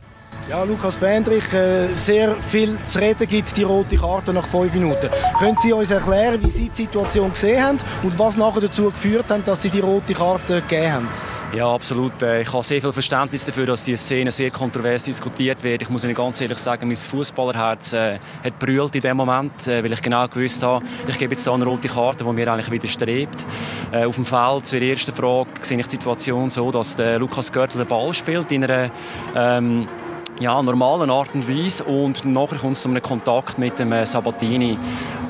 Ja, Lukas Fendrich, äh, sehr viel zu reden gibt die rote Karte nach fünf Minuten. Können Sie uns erklären, wie Sie die Situation gesehen haben und was nachher dazu geführt hat, dass Sie die rote Karte gegeben haben? Ja, absolut. Äh, ich habe sehr viel Verständnis dafür, dass diese Szene sehr kontrovers diskutiert wird. Ich muss Ihnen ganz ehrlich sagen, mein Fußballerherz äh, hat brüllt in dem Moment, äh, weil ich genau gewusst habe, ich gebe jetzt eine rote Karte, die mir eigentlich widerstrebt. Auf dem Feld zur ersten Frage sehe ich die Situation so, dass Lukas Görtl den Ball spielt in einer ähm, ja, normalen Art und Weise. Und nachher kommt es zu einem Kontakt mit dem äh, Sabatini.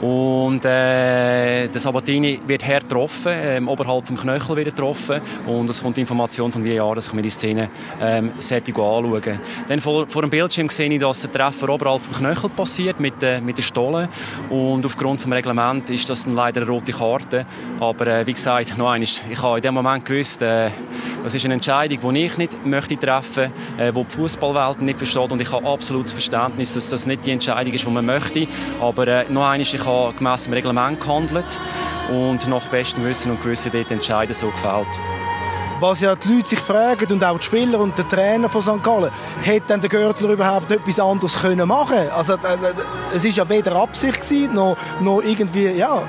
Und äh, der Sabatini wird hart getroffen, ähm, oberhalb vom Knöchel wird getroffen. Und es kommt die Information von VAR, dass ich mir die Szene ähm, anschauen. Dann vor, vor dem Bildschirm sehe ich, dass der Treffer oberhalb vom Knöchel passiert mit, äh, mit der Stolle. Und aufgrund des Reglements ist das dann leider eine rote Karte, aber äh, wie gesagt, noch einmal, ich habe in dem Moment gewusst, äh, das ist eine Entscheidung, die ich nicht möchte treffen möchte, äh, die die Fußballwelt nicht versteht und ich habe absolutes Verständnis, dass das nicht die Entscheidung ist, die man möchte, aber äh, noch einmal, ich habe gemäss dem Reglement gehandelt und nach bestem Wissen und Gewissen dort entscheiden, so gefällt. Was ja die Leute sich fragen und auch die Spieler und der Trainer von St. Gallen, hätte denn der Görtler überhaupt etwas anderes können machen Also es ist ja weder Absicht gewesen, noch, noch irgendwie, ja,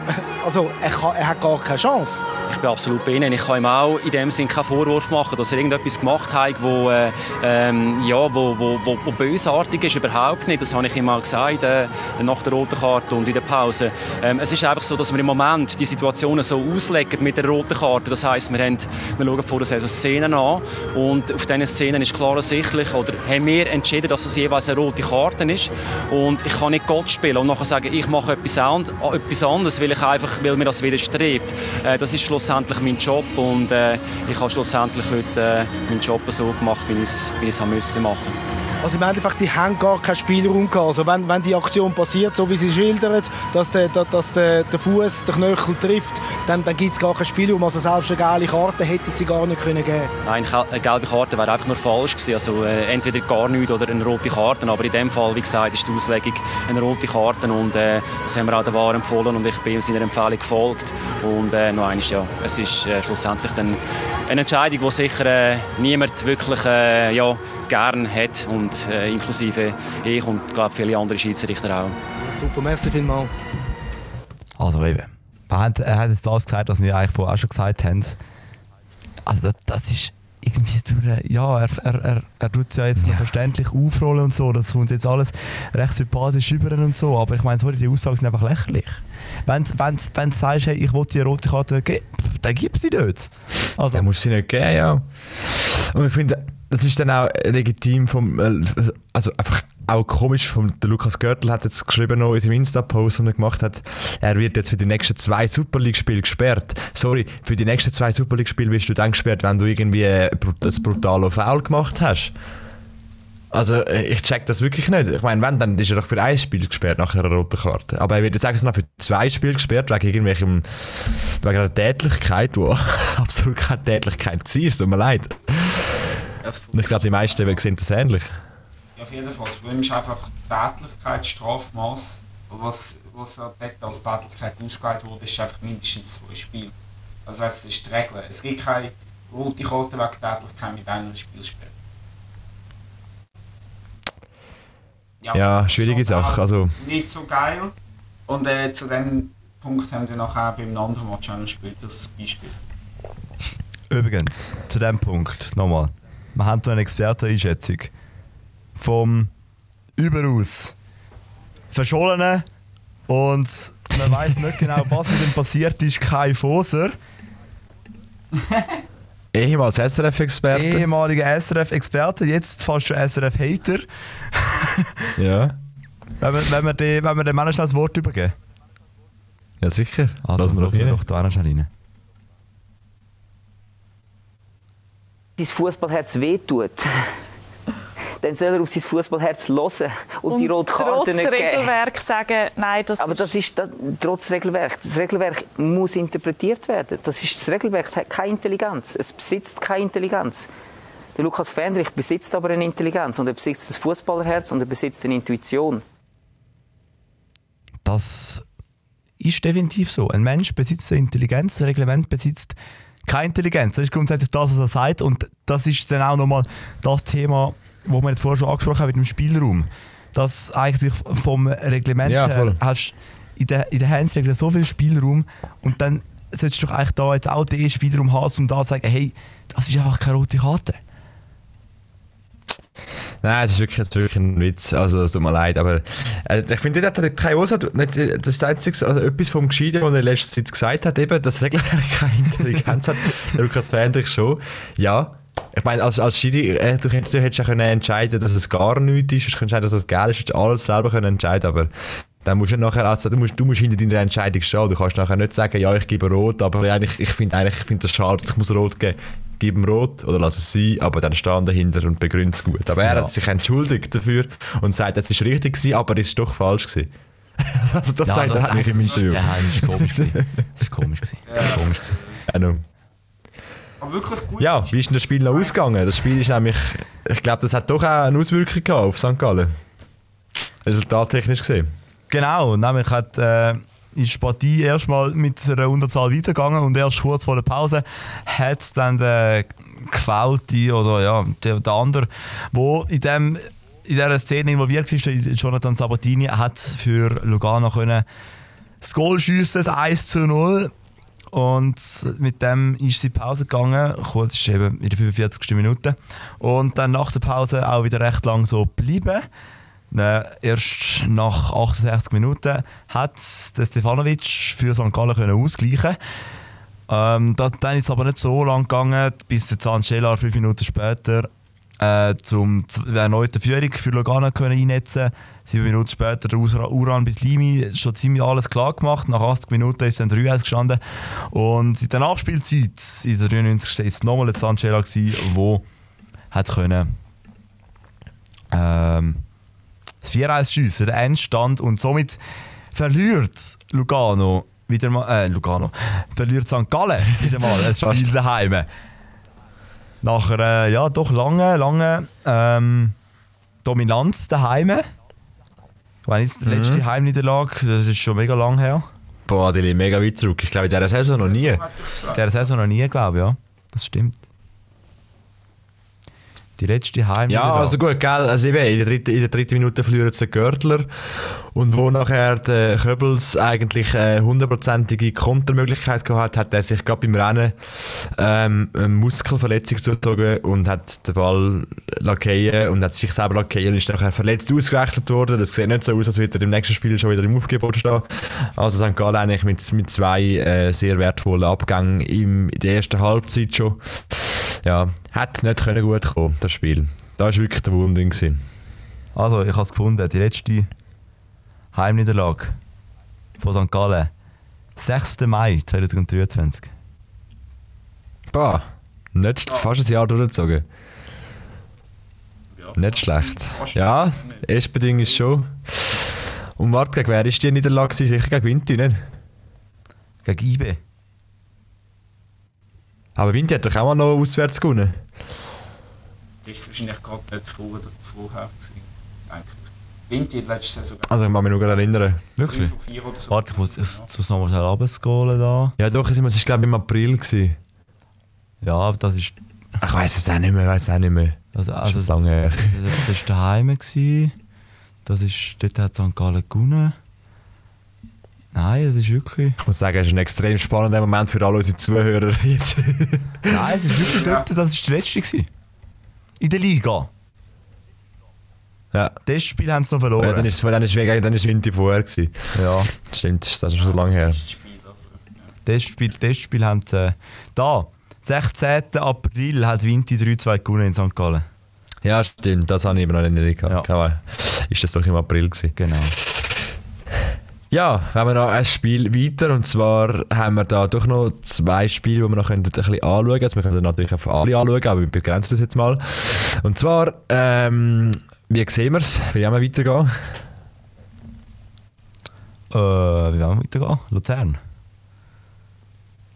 also er, kann, er hat gar keine Chance ich bin absolut bei Ihnen. Ich kann ihm auch in dem Sinne keinen Vorwurf machen, dass er irgendetwas gemacht hat, wo, äh, ähm, ja, wo, wo, wo, wo, bösartig ist. Überhaupt nicht. Das habe ich ihm auch gesagt äh, nach der roten Karte und in der Pause. Ähm, es ist einfach so, dass wir im Moment die Situationen so auslegen mit der roten Karte. Das heisst, wir, haben, wir schauen vor der Saison Szenen an und auf diesen Szenen ist klar ersichtlich, oder haben wir entschieden, dass es jeweils eine rote Karte ist. Und ich kann nicht Gott spielen und nachher sagen, ich mache etwas, anderes, weil, ich einfach, weil mir das widerstrebt. Äh, das ist schlussendlich mein Job und äh, ich habe schlussendlich heute äh, meinen Job so gemacht, wie ich es machen musste. Also im Endeffekt, sie haben gar keinen Spielraum gehabt. Also wenn, wenn die Aktion passiert, so wie sie schildert, dass der, dass der, der Fuß den Knöchel trifft, dann, dann gibt es gar keinen Spielraum. Also selbst eine gelbe Karte hätten sie gar nicht können geben Nein, eine gelbe Karte wäre einfach nur falsch gewesen. Also äh, entweder gar nichts oder eine rote Karte. Aber in dem Fall, wie gesagt, ist die Auslegung eine rote Karte und äh, das haben wir auch der Wahr empfohlen und ich bin seiner Empfehlung gefolgt. Und äh, noch eines, ja, es ist äh, schlussendlich dann eine Entscheidung, die sicher äh, niemand wirklich äh, ja, gern hat und äh, inklusive ich und glaube viele andere Schiedsrichter auch. Super, merci vielmals. Also eben, er hat, er hat jetzt das gesagt, was wir eigentlich vorher auch schon gesagt haben. Also das, das ist irgendwie durch, ja, er, er, er, er tut es ja jetzt ja. noch verständlich aufrollen und so, das kommt jetzt alles recht sympathisch über und so, aber ich meine, sorry, die Aussagen sind einfach lächerlich. Wenn, wenn, wenn du sagst, hey, ich will die rote Karte geben, dann gib sie nicht. Also, dann musst du sie nicht geben, ja. Und ich finde, das ist dann auch legitim vom, äh, also einfach auch komisch, vom, der Lukas Görtl hat jetzt geschrieben noch in seinem Insta-Post, den er gemacht hat, er wird jetzt für die nächsten zwei Super League-Spiele gesperrt. Sorry, für die nächsten zwei Super League-Spiele wirst du dann gesperrt, wenn du irgendwie das brutale Foul gemacht hast. Also äh, ich check das wirklich nicht. Ich meine, wenn, dann ist er doch für ein Spiel gesperrt nach einer roten Karte. Aber er wird jetzt extra noch für zwei Spiele gesperrt, wegen irgendwelchem, wegen einer Tätlichkeit, die *laughs* absolut keine Tätlichkeit war. Es tut mir leid. Und ich glaube, die meisten sehen das ähnlich. Ja, auf jeden Fall. Das Problem ist einfach Tätlichkeit, Strafmaß. Was, was dort als Tätlichkeit ausgelegt wurde, ist einfach mindestens zwei Spiele. Also das heißt, das ist die Regel. Es gibt keine rote Karte wegen Tätlichkeit mit einer Spielsperre. Ja, ja schwierige so Sache. Also. Nicht so geil. Und äh, zu dem Punkt haben wir nachher beim anderen Match auch noch gespielt, das Beispiel. Übrigens, zu dem Punkt nochmal wir haben hier eine Experteneinschätzung vom überaus verschollenen und man weiß nicht genau, *laughs* was mit ihm passiert ist, Kai Foser. *laughs* Ehemals SRF-Experte. Ehemaliger SRF-Experte, jetzt fast schon SRF-Hater. ja. *laughs* Wenn wir, wenn, wir die, wenn wir dem Mann schnell das Wort übergeben. Ja, sicher. Also, lassen wir doch da schnell rein. Dein Fußballherz wehtut, dann soll er auf sein Fußballherz hören und, und die rote Karte nicht geben. Regelwerk sagen, nein, das Aber ist das ist das, trotz Regelwerk. Das Regelwerk muss interpretiert werden. Das ist das Regelwerk hat keine Intelligenz. Es besitzt keine Intelligenz. Der Lukas Fendrich besitzt aber eine Intelligenz und er besitzt das Fußballerherz und er besitzt eine Intuition. Das ist definitiv so. Ein Mensch besitzt eine Intelligenz, ein Reglement besitzt keine Intelligenz. Das ist grundsätzlich das, was er sagt. Und das ist dann auch nochmal das Thema, wo wir jetzt vorher schon angesprochen haben mit dem Spielraum, dass eigentlich vom Reglement Ja, her hast in der, in der Handsregel so viel Spielraum und dann solltest du doch eigentlich da jetzt auch den Spielraum haben, um da zu sagen, hey, das ist einfach keine rote Karte. Nein, es ist wirklich, es ist wirklich ein Witz. Also, es tut mir leid. Aber äh, ich finde, dort hat keine nicht- Das ist das Einzige, also etwas vom Gescheiten, was er in letzter Zeit gesagt hat, eben, dass Regelwerk keine Intelligenz hat. *laughs* Lukas Fendrich schon. Ja. Ich meine, als, als Schiri, äh, du, hättest- du hättest ja können entscheiden dass es gar nichts ist. Du könntest entscheiden, dass es geil ist. Du hättest alles selber können entscheiden aber dann musst du nachher, also du musst, du musst hinter deiner Entscheidung stehen. Du kannst nachher nicht sagen, ja, ich gebe rot, aber eigentlich, ich finde eigentlich, ich finde das schade, ich muss rot geben. Gib ihm rot oder lass es sein, aber dann stehen dahinter und begründet es gut. Aber er Ja. hat sich entschuldigt dafür und sagt, es ist richtig gewesen, aber es ist doch falsch gewesen. *laughs* also das Ja, sagt das- er eigentlich im das- Interview. Ja, das ist komisch gewesen. *laughs* Das ist komisch gewesen. Das ist komisch gewesen. Genau. Aber wirklich gut. Ja, wie ist denn das Spiel noch ausgegangen? Das Spiel ist nämlich, ich glaube, das hat doch auch eine Auswirkung gehabt auf St. Gallen. Resultattechnisch gesehen. Genau, nämlich hat, äh, ist die Partie erstmal mit einer Unterzahl weitergegangen und erst kurz vor der Pause hat dann der Gefaulte oder ja, der, der andere, der in, dem, in dieser Szene involviert war, Jonathan Sabatini, hat für Lugano können das Goal schiessen, das 1 zu 0. Und mit dem ist sie Pause gegangen. Kurz ist eben in der 45. Minute. Und dann nach der Pause auch wieder recht lang so geblieben. Äh, erst nach 68 Minuten hat der Stefanovic für St. Gallen können ausgleichen ähm, da, Dann ist es aber nicht so lang gegangen, bis der Zancella fünf Minuten später äh, zum z- erneuten Führung für Lugano können einnetzen Sieben Minuten später der Uran bis Limi schon ziemlich alles klar gemacht. Nach 80 Minuten ist dann 3-1 gestanden. Und in der Nachspielzeit, in der 93. ist es nochmal der Zancella, wo hat können ähm, das 4-1 schiessen, der Endstand und somit verliert Lugano wieder mal, äh, Lugano, verliert St. Gallen wieder mal ein *laughs* Spiel daheim. Nach einer, ja, doch lange, lange ähm, Dominanz daheim. Ich meine, jetzt die letzte Mhm. Heimniederlage, das ist schon mega lang her. Boah, die liegen mega weit zurück. Ich glaube, in dieser Saison noch nie. In dieser Saison noch nie, glaube ich, ja. Das stimmt. Die letzte Heim. Ja, also gut, gell, also eben, in der dritten, in der dritten Minute verliert der Görtler und wo nachher der Köbels eigentlich eine hundertprozentige Kontermöglichkeit gehabt hat, hat er sich gerade beim Rennen ähm, eine Muskelverletzung zugezogen und hat den Ball lackieren und hat sich selber lackieren und ist nachher verletzt ausgewechselt worden. Das sieht nicht so aus, als würde er im nächsten Spiel schon wieder im Aufgebot stehen. Also St. Gallen eigentlich mit, mit zwei äh, sehr wertvollen Abgängen im, in der ersten Halbzeit schon. Ja, hat nicht können gut kommen, das Spiel. Da war wirklich der Wurmding. gewesen. Also, ich habe es gefunden. Die letzte Heimniederlage von St. Gallen. 6. Mai 2023. Boah, nicht fast ein Jahr durchgezogen. nicht schlecht. Ja, erste Bedingung ist schon. Und warte, gegen wer ist die Niederlage? Sicher gegen Vinti, nicht? Gegen IB. Aber Vinti hat doch auch mal noch auswärts gewonnen. Das ist wahrscheinlich gerade nicht vor, vorher gewesen, denke ich. Vinti hat letzte Saison Also ich kann mich nur gerade erinnern. Wirklich? von vier oder so. Warte, ich muss muss nochmal schnell runterscrollen da. Ja doch, es war glaube ich im April. Gewesen. Ja, aber das ist. Ich weiß es auch nicht mehr, weiß auch nicht mehr. Also, Das also ist lange her. Das war daheim. gewesen. Das ist, dort hat St. Gallen gewonnen. Nein, es ist wirklich. Ich muss sagen, es ist ein extrem spannender Moment für alle unsere Zuhörer jetzt. Nein, es ist wirklich dort, das ist der letzte. Gewesen. In der Liga. ja. Das Spiel haben sie noch verloren. Ja, dann ist dann ist dann ist Vinti vorher gewesen. Ja. Stimmt, das ist schon so lange her. Spiel, also. Das Spiel, das Spiel haben sie. Äh, da, 16. April hat Vinti 3-2 gewonnen in St. Gallen. Ja, stimmt, das habe ich eben noch in Erinnerung gehabt. Ja. Ist das doch im April gewesen. Genau. Ja, haben wir noch ein Spiel weiter und zwar haben wir da doch noch zwei Spiele, die wir noch ein bisschen anschauen können. Also wir können natürlich auf alle anschauen, aber wir begrenzen das jetzt mal. Und zwar, ähm, wie sehen wir es? Wie wollen wir weitergehen? Äh, wie wollen wir weitergehen? Luzern.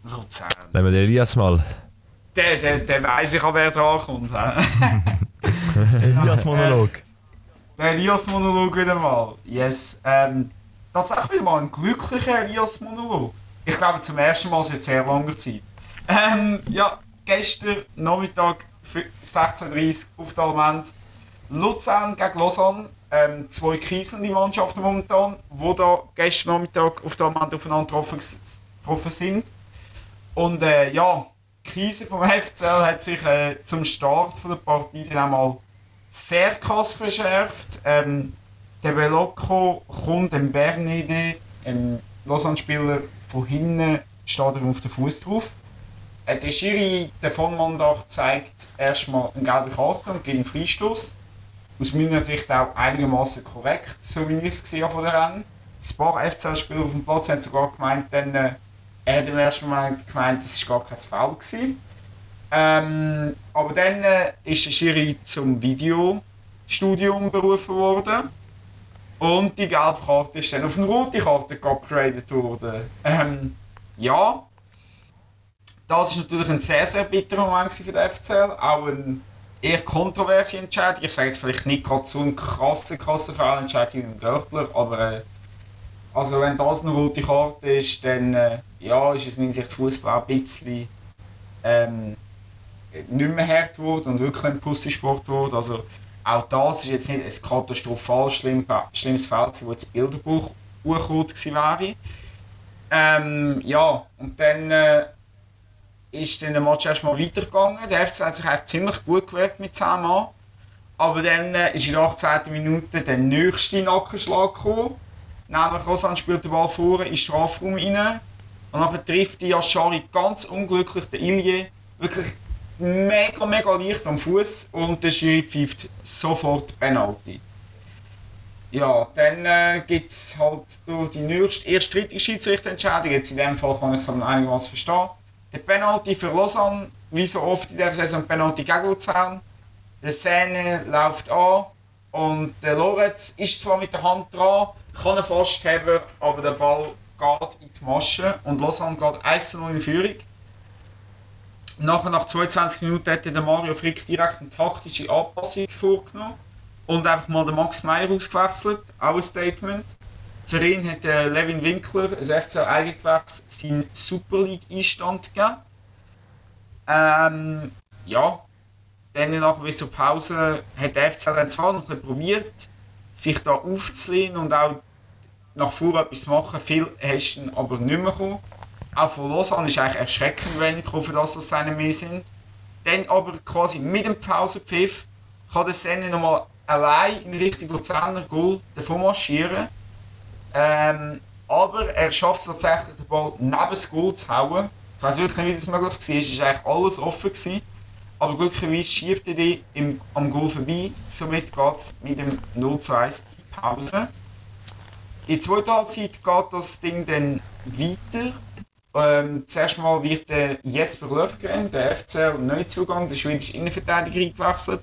Luzern. Nehmen wir den Elias mal. Der, der, der weiss ich auch, wer dran kommt. *laughs* Elias Monolog. Der Elias-Monolog wieder mal. Yes. Ähm, tatsächlich mal ein glücklicher Elias-Monolog. Ich glaube zum ersten Mal seit sehr langer Zeit. Ähm, ja, gestern Nachmittag für 16.30 Uhr auf der Almend. Luzern gegen Lausanne. Ähm, zwei kriselnde Mannschaften momentan, die da gestern Nachmittag auf der Moment aufeinander getroffen, getroffen sind. Und äh, ja, die Krise vom *laughs* FCL hat sich äh, zum Start von der Partie dann einmal sehr krass verschärft. Ähm, der Velocco kommt dem Bernide, ein Lausanne-Spieler, von hinten steht er auf den Fuß drauf. Äh, der Schiri, der von Mandach, zeigt erstmal eine gelbe Karte und gibt einen Freistoß. Aus meiner Sicht auch einigermaßen korrekt, so wie ich es gesehen habe von der Rennen. Ein paar FCL-Spieler auf dem Platz haben sogar gemeint, dann, äh, er hat im ersten Moment gemeint, das war gar kein Foul. Gewesen. Ähm, aber dann äh, ist der Schiri zum Videostudium berufen worden. Und die gelbe Karte ist dann auf eine rote Karte geupgradet worden. Ähm, ja, das ist natürlich ein sehr, sehr bitterer Moment für den FCL. Auch eine eher kontroverse Entscheidung. Ich sage jetzt vielleicht nicht gerade so eine krasse, krasse Fehlentscheidung im Görtler, aber äh, also wenn das eine rote Karte ist, dann äh, ja, ist aus meiner Sicht Fußball ein bisschen ähm, nicht mehr hart geworden und wirklich ein Pussy-Sport geworden. Also, auch das ist jetzt nicht ein katastrophal schlimm, schlimmes Fall, wo das Bilderbuch urrot gewesen wäre. Ähm, ja, und dann äh, ist dann der Match erstmal weitergegangen. Der FC hat sich eigentlich ziemlich gut gewehrt mit 10 Mann. Aber dann äh, ist in der 18. Minute der nächste Nackenschlag gekommen. Nämlich Rosan spielt den Ball vor in den Strafraum rein. Und dann trifft die Yashari ganz unglücklich den Ilje. Wirklich mega, mega leicht am Fuß und der Schiri pfeift sofort Penalty. Ja, dann äh, gibt es halt durch die nächste, erste strittige Schiedsrichterentscheidung, jetzt in dem Fall kann ich es aber einigermaßen verstehen, der Penalty für Lausanne, wie so oft in dieser Saison Penalty gegen Luzern. Der Szene läuft an und der Lorenz ist zwar mit der Hand dran, kann ihn festhalten, aber der Ball geht in die Masche und Lausanne geht 1 0 in Führung. Nachher, nach 22 Minuten, hat der Mario Frick direkt eine taktische Anpassung vorgenommen und einfach mal den Max Meyer ausgewechselt. Auch ein Statement. Für ihn hat äh, Levin Winkler, ein FCL Eigengewächs, seinen Super League-Einstand gegeben. Ähm, ja, dann nachher bis zur Pause hat der FCL dann zwar noch probiert, sich da aufzulehnen und auch nach vorne etwas zu machen. Viel hast du aber nicht mehr gekommen. Auch von Lausanne ist eigentlich erschreckend wenig für das, dass seine mehr sind. Dann aber quasi mit dem Pausenpfiff kann der Senne nochmal allein in Richtung Luzerner Goal davon marschieren. Ähm, aber er schafft es tatsächlich, den Ball neben das Goal zu hauen. Ich weiß wirklich nicht, wie das möglich war. Es war eigentlich alles offen. Gewesen. Aber glücklicherweise schiebt er die im, am Goal vorbei. Somit geht es mit dem 0 zu 1 in Pause. In der zweiten Halbzeit geht das Ding dann weiter. Ähm, zuerst mal wird der Jesper Löfgren, der FCL Neuzugang, der schwedische Innenverteidiger, eingewechselt.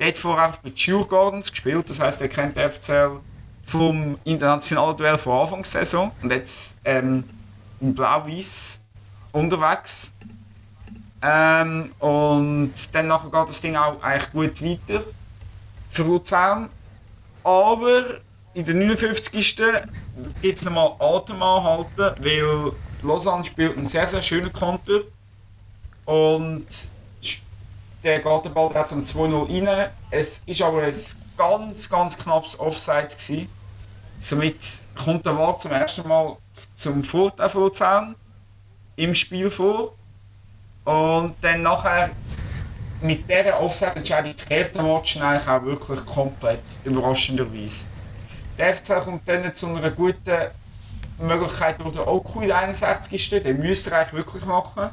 Der hat vorher einfach bei Jure Gardens gespielt, das heisst, er kennt den FCL vom internationalen Duell von Anfang der Saison und jetzt ähm, in Blau-Weiß unterwegs. Ähm, und dann nachher geht das Ding auch eigentlich gut weiter für Luzern. Aber in der 59. gibt es nochmal Atem anhalten, weil Lausanne spielt einen sehr, sehr schönen Konter. Und der geht der Ball zum 2-0 rein. Es war aber ein ganz, ganz knappes Offside. Gewesen. Somit kommt der Wahl zum ersten Mal zum Vorteil von Luzern im Spiel vor. Und dann nachher mit dieser Offside-Entscheidung kehrt der Match eigentlich auch wirklich komplett überraschenderweise. Der FC kommt dann zu einer guten Möglichkeit durch den Oku in der 61. Den müsst ihr eigentlich wirklich machen.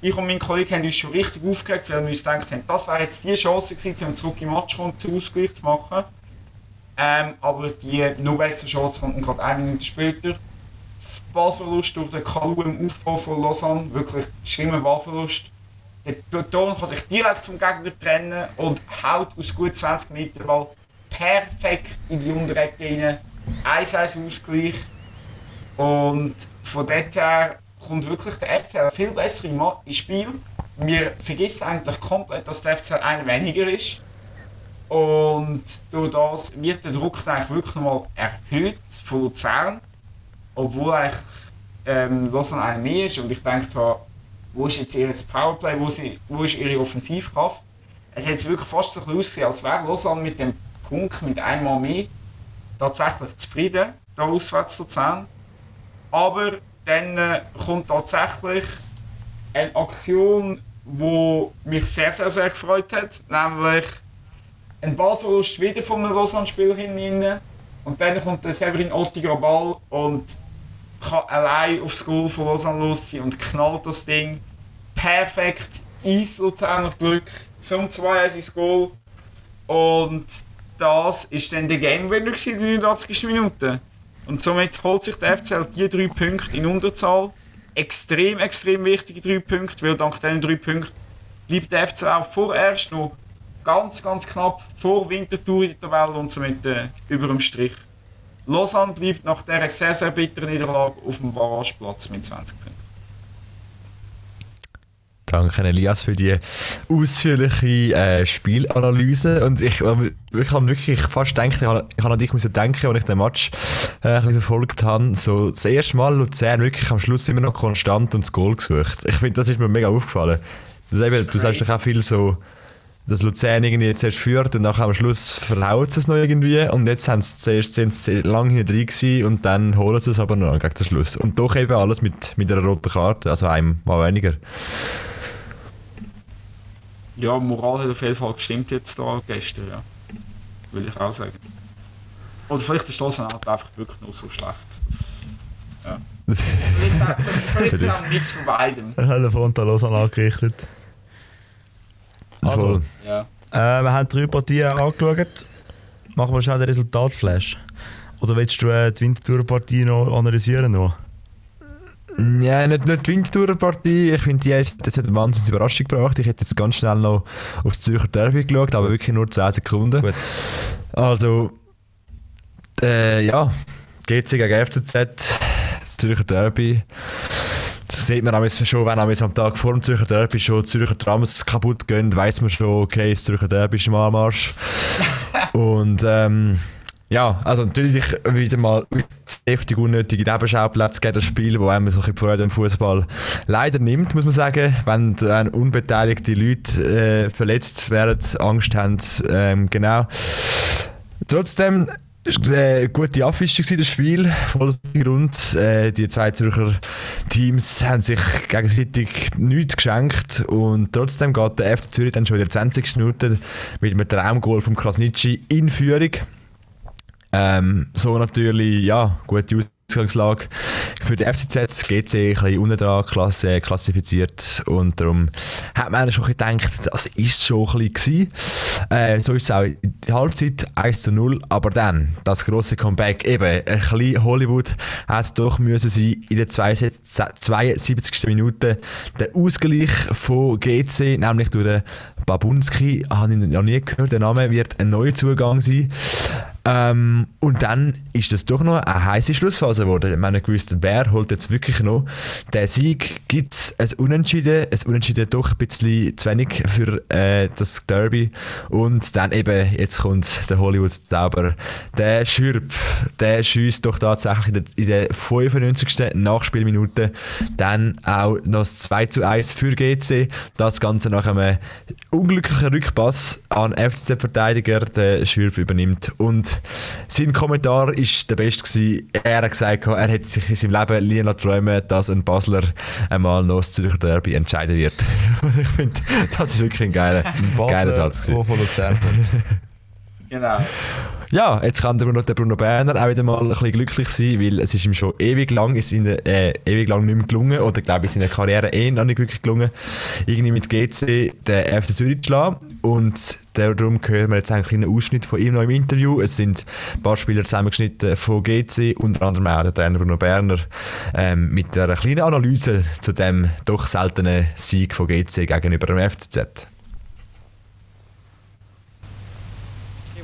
Ich und mein Kollege haben uns schon richtig aufgeregt, weil wir uns gedacht haben, das wäre jetzt die Chance gewesen, um zurück im Match kommen, den Ausgleich zu machen. Ähm, aber die noch bessere Chance kommt gerade eine Minute später. Ballverlust durch den Kalu im Aufbau von Lausanne, wirklich schlimmer Ballverlust. Der Beton kann sich direkt vom Gegner trennen und haut aus gut 20 Metern Ball perfekt in die Unterecke rein. 1-1 Ausgleich. Und von dort her kommt wirklich der FCL viel besser ins Spiel. Wir vergessen eigentlich komplett, dass der FCL ein weniger ist. Und durch das wird der Druck eigentlich wirklich nochmal erhöht von Luzern. Obwohl eigentlich ähm, Lausanne ein mehr ist. Und ich denke, wo ist jetzt ihr Powerplay, wo, sie, wo ist ihre Offensivkraft? es hat wirklich fast so ein ausgesehen, als wäre Lausanne mit dem Punkt, mit einmal mehr, tatsächlich zufrieden, da auswärts zu Luzern. Aber dann äh, kommt tatsächlich eine Aktion, die mich sehr, sehr, sehr gefreut hat, nämlich ein Ballverlust wieder von einem Lausanne-Spieler hinein. Und dann kommt der Severin Ottiger Ball und kann allein aufs Goal von Lausanne losziehen und knallt das Ding perfekt ins Luzerner Glück zum 2-1 ins Goal. Und das war dann der Game Winner in der 89. Minute. Und somit holt sich der FCL die drei Punkte in Unterzahl. Extrem, extrem wichtige drei Punkte, weil dank diesen drei Punkten bleibt der FCL auch vorerst noch ganz, ganz knapp vor Winterthur in der Tabelle und somit äh, über dem Strich. Lausanne bleibt nach dieser sehr, sehr bitteren Niederlage auf dem Barrageplatz mit 20 Punkten. Danke Elias für die ausführliche äh, Spielanalyse und ich, äh, ich habe wirklich fast gedacht, ich habe, an dich müssen denken, als ich den Match äh, ein bisschen verfolgt habe, so das erste Mal Luzern wirklich am Schluss immer noch konstant und das Goal gesucht. Ich finde, das ist mir mega aufgefallen. Das eben, du sagst doch auch viel so, dass Luzern irgendwie jetzt erst führt und nachher am Schluss verlaut es noch irgendwie und jetzt haben sie zuerst sind sie lange hinten drin gewesen und dann holen sie es aber noch gegen den Schluss. Und doch eben alles mit, mit einer roten Karte, also einem mal weniger. Ja, Moral hat auf jeden Fall gestimmt jetzt da gestern, ja. Will ich auch sagen. Oder vielleicht ist das einfach wirklich nur so schlecht. Das, ja. *laughs* vielleicht, ist auch nichts von beidem. Er hat den Front an Lausanne angerichtet. Also, Ja. äh, wir haben drei Partien angeschaut. Machen wir schnell den Resultatflash. Oder willst du äh, die Winterthur-Partie noch analysieren? Noch? Ja, nicht, nicht die Winterthur-Partie. Ich finde, die hat- das hat eine wahnsinnige Überraschung gebracht. Ich hätte jetzt ganz schnell noch aufs Zürcher Derby geschaut, aber wirklich nur 10 Sekunden. Gut. Also, äh, ja, GC gegen FCZ, Zürcher Derby. Das sieht man auch schon, wenn am Tag vor dem Zürcher Derby schon Zürcher Trams kaputt gehen, weiß man schon, okay, das Zürcher Derby ist im Anmarsch. *laughs* Und ähm, ja, also natürlich wieder mal heftig unnötige Nebenschauplätze gegen das Spiel, wo einem so ein Freude am Fußball leider nimmt, muss man sagen. Wenn äh, unbeteiligte Leute äh, verletzt werden, Angst haben, ähm, genau. Trotzdem äh, gute gewesen, das Spiel, voll Grund. Äh, die zwei Zürcher Teams haben sich gegenseitig nichts geschenkt und trotzdem geht der FC Zürich dann schon in der 20. Minute mit einem Traumgoal vom Krasnitschi in Führung. Ähm, so natürlich, ja, gute Ausgangslage für die FCZ, GC ein bisschen unten klasse, klassifiziert und darum hat man schon gedacht, das ist schon ein bisschen. Äh, so ist es auch in der Halbzeit 1 zu 0, aber dann das große Comeback, eben ein bisschen Hollywood hat es doch müssen sein in der 72. Minute der Ausgleich von GC, nämlich durch Babunski, habe ich noch nie gehört, der Name wird ein neuer Zugang sein. Ähm, und dann ist das doch noch eine heiße Schlussphase geworden. Ich meine, gewusst, wer holt jetzt wirklich noch den Sieg? Gibt es ein Unentschieden? Ein Unentschieden doch ein bisschen zu wenig für äh, das Derby. Und dann eben, jetzt kommt der Hollywood-Zauber. Der Schürp, der schießt doch tatsächlich in der, in der 95. Nachspielminute dann auch noch das 2 zu 1 für GC. Das Ganze nach einem unglücklichen Rückpass an FCZ-Verteidiger, der Schürp übernimmt. Und sein Kommentar ist der beste gewesen. Er hat gesagt, er hätte sich in seinem Leben nie noch träumen dass ein Basler einmal noch das Zürcher Derby entscheiden wird. Und *laughs* ich finde, das ist wirklich ein geiler, geiler Satz. gewesen. von Luzern kommt. *laughs* Genau. Ja, jetzt kann der Bruno, der Bruno Berner auch wieder mal ein bisschen glücklich sein, weil es ist ihm schon ewig lang, ist in der, äh, ewig lang nicht mehr gelungen, oder glaube ich, in seiner Karriere eh noch nicht wirklich gelungen, irgendwie mit GC den FC Zürich zu schlagen. Und darum hören wir jetzt einen kleinen Ausschnitt von ihm noch im Interview. Es sind ein paar Spieler zusammengeschnitten von GC, unter anderem auch der Trainer Bruno Berner, ähm, mit einer kleinen Analyse zu dem doch seltenen Sieg von GC gegenüber dem FCZ.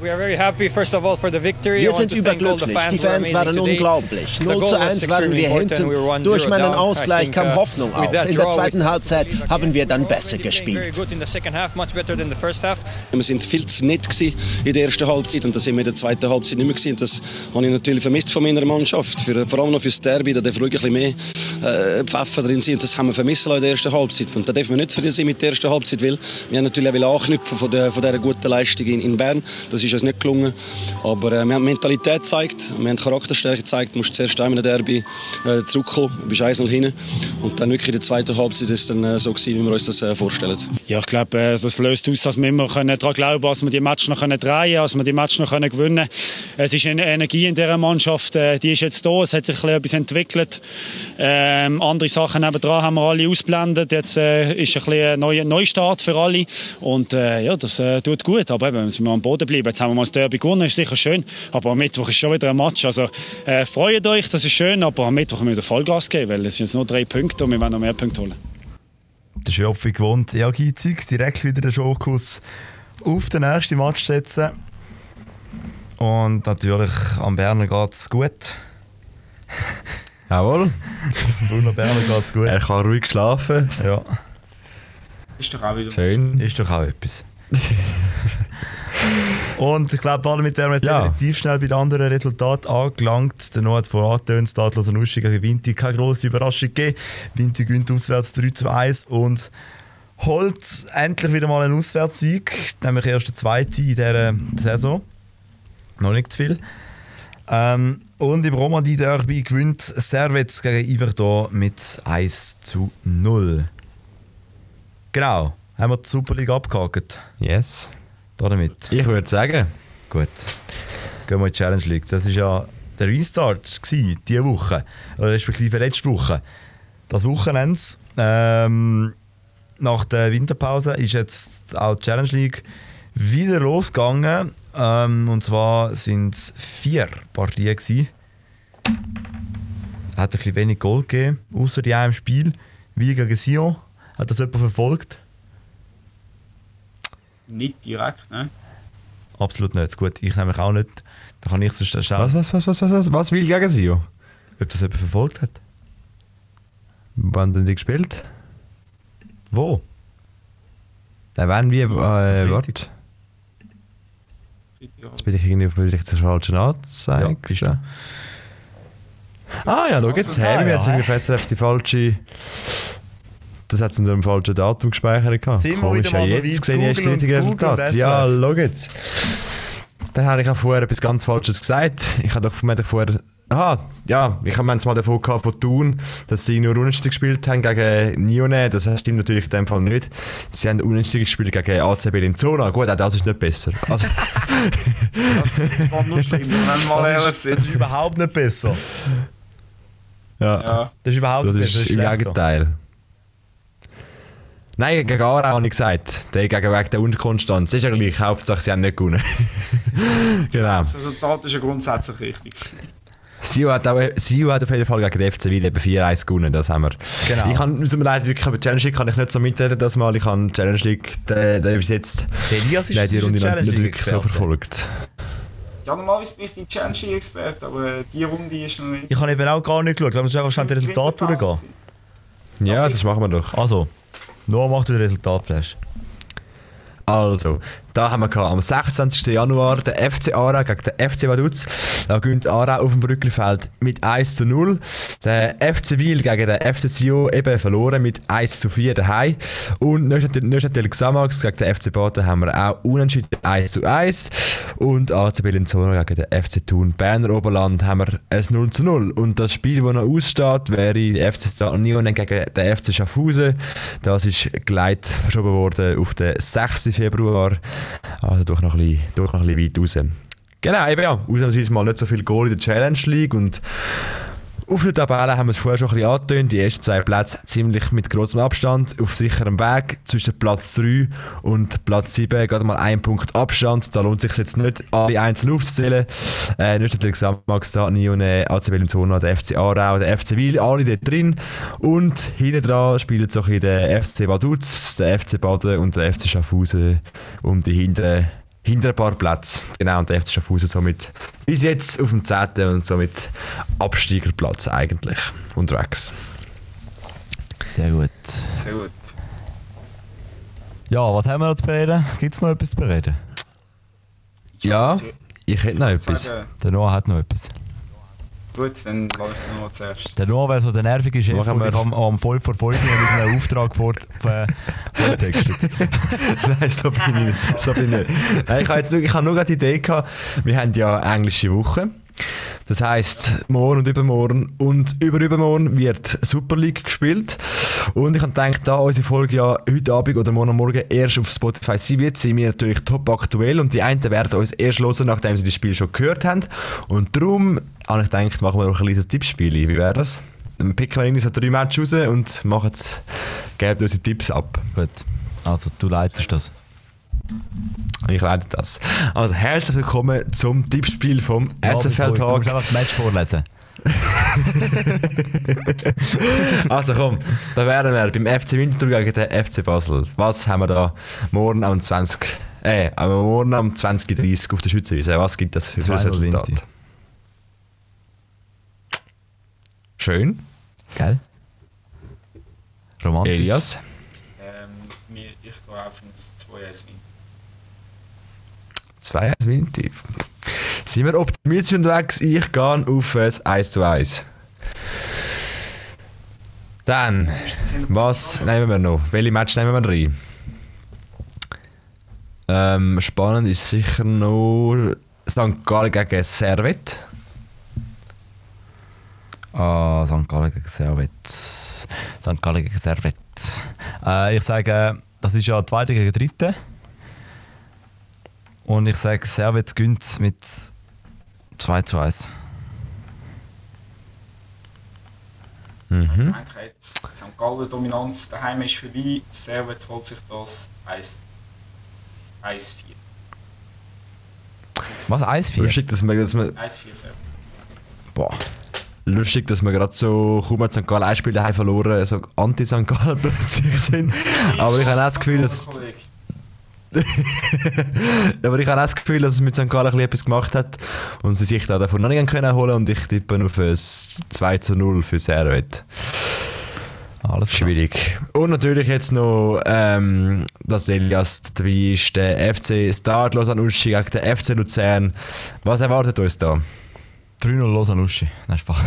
Wir sind überglücklich. Die Fans waren unglaublich. The 0 goal zu was 1 waren wir hinten. We were 1-0 Durch meinen Ausgleich kam uh, Hoffnung auf. In der zweiten we- Halbzeit haben wir dann besser Very gespielt. Wir sind viel zu nett in der ersten Halbzeit und das sind wir in der zweiten Halbzeit nicht mehr gewesen. Das habe ich natürlich vermisst von meiner Mannschaft. Für, vor allem noch fürs Derby, da darf ruhig ein bisschen mehr äh, Pfeffer drin sind. Und das haben wir vermissen lassen in der ersten Halbzeit. Und da dürfen wir nicht zufrieden sein mit der ersten Halbzeit, weil wir haben natürlich auch anknüpfen von, der, von dieser guten Leistung in, in Bern. Das ist uns nicht gelungen. Aber äh, wir haben Mentalität gezeigt, wir haben Charakterstärke gezeigt. Du musst zuerst einmal in der Derby äh, zurückkommen, bist 1 hinten. Und dann wirklich in der zweiten Halbzeit ist es dann äh, so gewesen, wie wir uns das äh, vorstellen. Ja, ich glaube, äh, das löst aus, dass wir immer können daran glauben dass wir die Match noch können drehen dass wir die Match noch können gewinnen. Es ist eine Energie in dieser Mannschaft, äh, die ist jetzt da, es hat sich etwas entwickelt. Ähm, andere Sachen nebendran haben wir alle ausblendet. Jetzt äh, ist ein, bisschen ein neuer Neustart für alle. Und äh, ja, das äh, tut gut. Aber eben, wenn wir am Boden bleiben, jetzt haben wir mal das Derby gewonnen, ist sicher schön. Aber am Mittwoch ist schon wieder ein Match. Also äh, freut euch, das ist schön. Aber am Mittwoch müssen wir wieder Vollgas geben, weil es sind jetzt nur drei Punkte und wir wollen noch mehr Punkte holen. Der Schöpf wie gewohnt ehrgeizig, direkt wieder den Schokus auf den nächsten Match setzen. Und natürlich am Berner geht es gut. *laughs* Jawohl. Bruno Berner geht es gut. Er kann ruhig schlafen. Ja. Ist doch auch wieder Schön. Ist doch auch etwas. *laughs* Und ich glaube, damit wären wir jetzt Ja. relativ schnell bei den anderen Resultaten angelangt. Der Noah hat es vorhin angetönt, Stadlos und Uschi gegen Vinti. Keine grosse Überraschung gegeben. Vinti gewinnt auswärts 3 zu 1 und holt endlich wieder mal einen Auswärtssieg. Nämlich erst der zweite in dieser Saison. Noch nicht zu viel. Ähm, und im Romandie Derby gewinnt Servets gegen Iverdor mit 1 zu 0. Genau, haben wir die Super League abgehakt. Yes. Damit. Ich würde sagen. Gut. Gehen wir in die Challenge League. Das war ja der Restart gewesen, diese Woche. Oder respektive letzte Woche. Das Wochenende. Ähm, nach der Winterpause ist jetzt auch die Challenge League wieder losgegangen. Ähm, und zwar sind es vier Partien. Gewesen. Hat ein bisschen wenig Goal gegeben, außer die einem Spiel. Wie gegen Sion. Hat das jemand verfolgt? Nicht direkt, ne? Absolut nicht. Gut, ich nämlich auch nicht. Da kann ich so schnell. Was, was, was, was, was, was, was will gegen Sio? Ob das jemand verfolgt hat? Wann denn die gespielt? Wo? Nein, wann, wie, äh, warte. Jetzt bin ich irgendwie auf der falschen Anzeige. Ja, bist du. Ah ja, schau jetzt Also, her, wir haben irgendwie auf SRF die falsche... Das hat es unter dem falschen Datum gespeichert. gehabt. Sind wir Komisch, wieder mal ja, so jetzt weit, sehe ich erst Google Google Resultate. Ja, schau jetzt. Dann habe ich auch vorher etwas ganz Falsches gesagt. Ich habe doch wir doch vorher... Aha, ja, ich habe es mal davon gehabt von Thun, dass sie nur unentschieden gespielt haben gegen Nione. Das stimmt natürlich in dem Fall nicht. Sie haben unentschieden gespielt gegen ACB in Zona. Gut, auch das ist nicht besser. Also, Das war nur schlimm, *laughs* wir Das ist, das ist überhaupt nicht besser. ja. Ja. Das ist überhaupt Das nicht besser. ist im schlechter. Gegenteil. Nein, gegen Aarau habe ich gesagt. Der gegen wegen der Unterkonstanz. Ist ja gleich. Hauptsache, sie haben nicht gewonnen. *laughs* genau. Das Resultat ist ja grundsätzlich richtig. Sio hat, auch, Sio hat auf jeden Fall gegen den FC Wil eben 4-1 gewonnen. Das haben wir. Genau. Ich kann, es tut mir leid, wirklich, aber Challenge League kann ich nicht so mitreden das Mal. Ich habe Challenge League, der, der bis jetzt Der Elias ist, die Runde nicht League wirklich so Experte. verfolgt. Ja, normalerweise bin ich die Challenge League-Experte, aber äh, die Runde ist noch nicht. Ich habe eben auch gar nicht geschaut. Lass uns einfach schnell die Resultate durchgehen. Ja, das machen wir doch. Also, Noah macht den Resultatflash. Also, da haben wir am 26. Januar den FC Aarau gegen den FC Vaduz. Da gewinnt Aarau auf dem Brückelfeld mit 1 zu 0. Der FC Wil gegen den FC Sio eben verloren mit 1 zu 4 daheim. Und Neuchâtel Xamax gegen den FC Baden haben wir auch unentschieden 1 zu 1. Und AC Bellinzona gegen den FC Thun Berner Oberland haben wir ein 0 zu 0. Und das Spiel, das noch aussteht, wäre FC Stade Union gegen den FC Schaffhausen. Das ist geleit verschoben worden auf den 6. Februar. Also doch noch ein bisschen, doch noch ein bisschen weit raus. Genau, eben ja. Ausnahmsweise mal nicht so viel Goal in der Challenge League und auf der Tabelle haben wir es vorher schon ein bisschen angetönt. Die ersten zwei Plätze ziemlich mit großem Abstand auf sicherem Weg zwischen Platz 3 und Platz 7. Gerade mal ein Punkt Abstand. Da lohnt es sich jetzt nicht, alle einzeln aufzuzählen. Äh, nicht natürlich Max Dani und äh, AC Bellinzona, der FC Aarau, der FC Wil, alle dort drin. Und hinten dran spielen so ein der FC Vaduz, der FC Baden und der FC Schaffhausen um die hinteren hinter ein paar Plätze. Genau, und der FC Schaffhausen somit bis jetzt auf dem 10. und somit Absteigerplatz eigentlich unterwegs. Sehr gut. Sehr gut. Ja, was haben wir noch zu bereden? Gibt es noch etwas zu bereden? Ja, ich hätte noch etwas. Der Noah hat noch etwas. Gut, dann lasse ich noch zuerst. Der Noah, wer so der nervige Chef, Machen wir- am, am 5 vor 5 mit einem Auftrag vor, vor, vortextet. *laughs* Nein, so bin ich nicht. So bin ich nicht. Ich habe jetzt nur, ich habe nur gerade die Idee gehabt, wir haben ja englische Woche. Das heisst, morgen und übermorgen und überübermorgen wird Super League gespielt. Und ich habe gedacht, da unsere Folge ja heute Abend oder morgen Morgen erst auf Spotify sein wird, sind wir natürlich top aktuell und die einen werden uns erst hören, nachdem sie das Spiel schon gehört haben. Und darum habe ich gedacht, machen wir noch ein kleines Tippspiel. Wie wäre das? Dann picken wir irgendwie so drei Matches raus und machen, geben unsere Tipps ab. Gut, also du leitest das. Ich leite das. Also herzlich willkommen zum Tippspiel vom Ja, SFL wieso? Du musst einfach das Match vorlesen. *laughs* Also komm, da wären wir beim FC Winterthur gegen den FC Basel. Was haben wir da morgen am 20. Äh, aber morgen am 20.30 auf der Schützenwiese. Was gibt das für, ein 2-0 Resultat? Schön. Gell? Romantisch. Elias. Ähm, ich gehe auf ein 2-1 Win. 2 1 Winti. Sind wir optimistisch unterwegs? Ich gehe auf ein 1 zu 1. Dann, was nehmen wir noch? Welche Match nehmen wir rein? Ähm, spannend ist sicher noch St. Gallen gegen Servet. Ah, St. Gallen gegen Servet. St. Gallen gegen Servet. Äh, ich sage, das ist ja zweite gegen dritte. Und ich sage, Servet gönnt mit 2 zu 1. Ich Mhm. denke jetzt, St. Gallen Dominanz daheim ist vorbei. Servet holt sich das 1 1-4. Was, 1-4? Lustig, dass wir, dass wir, 1-4 Servet. Boah. lustig, dass wir gerade so, kaum hat St. Gallen ein Spiel daheim verloren, so anti-St. Gallen plötzlich sind. *laughs* Aber ich habe auch das Gefühl, dass... Kollege. *laughs* Aber ich habe auch das Gefühl, dass es mit St. Gallen etwas gemacht hat und sie sich da davon noch nicht können holen und ich tippe auf ein 2 zu 0 für Servet. Alles klar. Schwierig. Und natürlich jetzt noch, ähm, dass Elias dabei ist, der FC Start Lausanne Uschi gegen den FC Luzern. Was erwartet uns da? 3-0 Lausanne Uschi. Nein, Spaß. *laughs*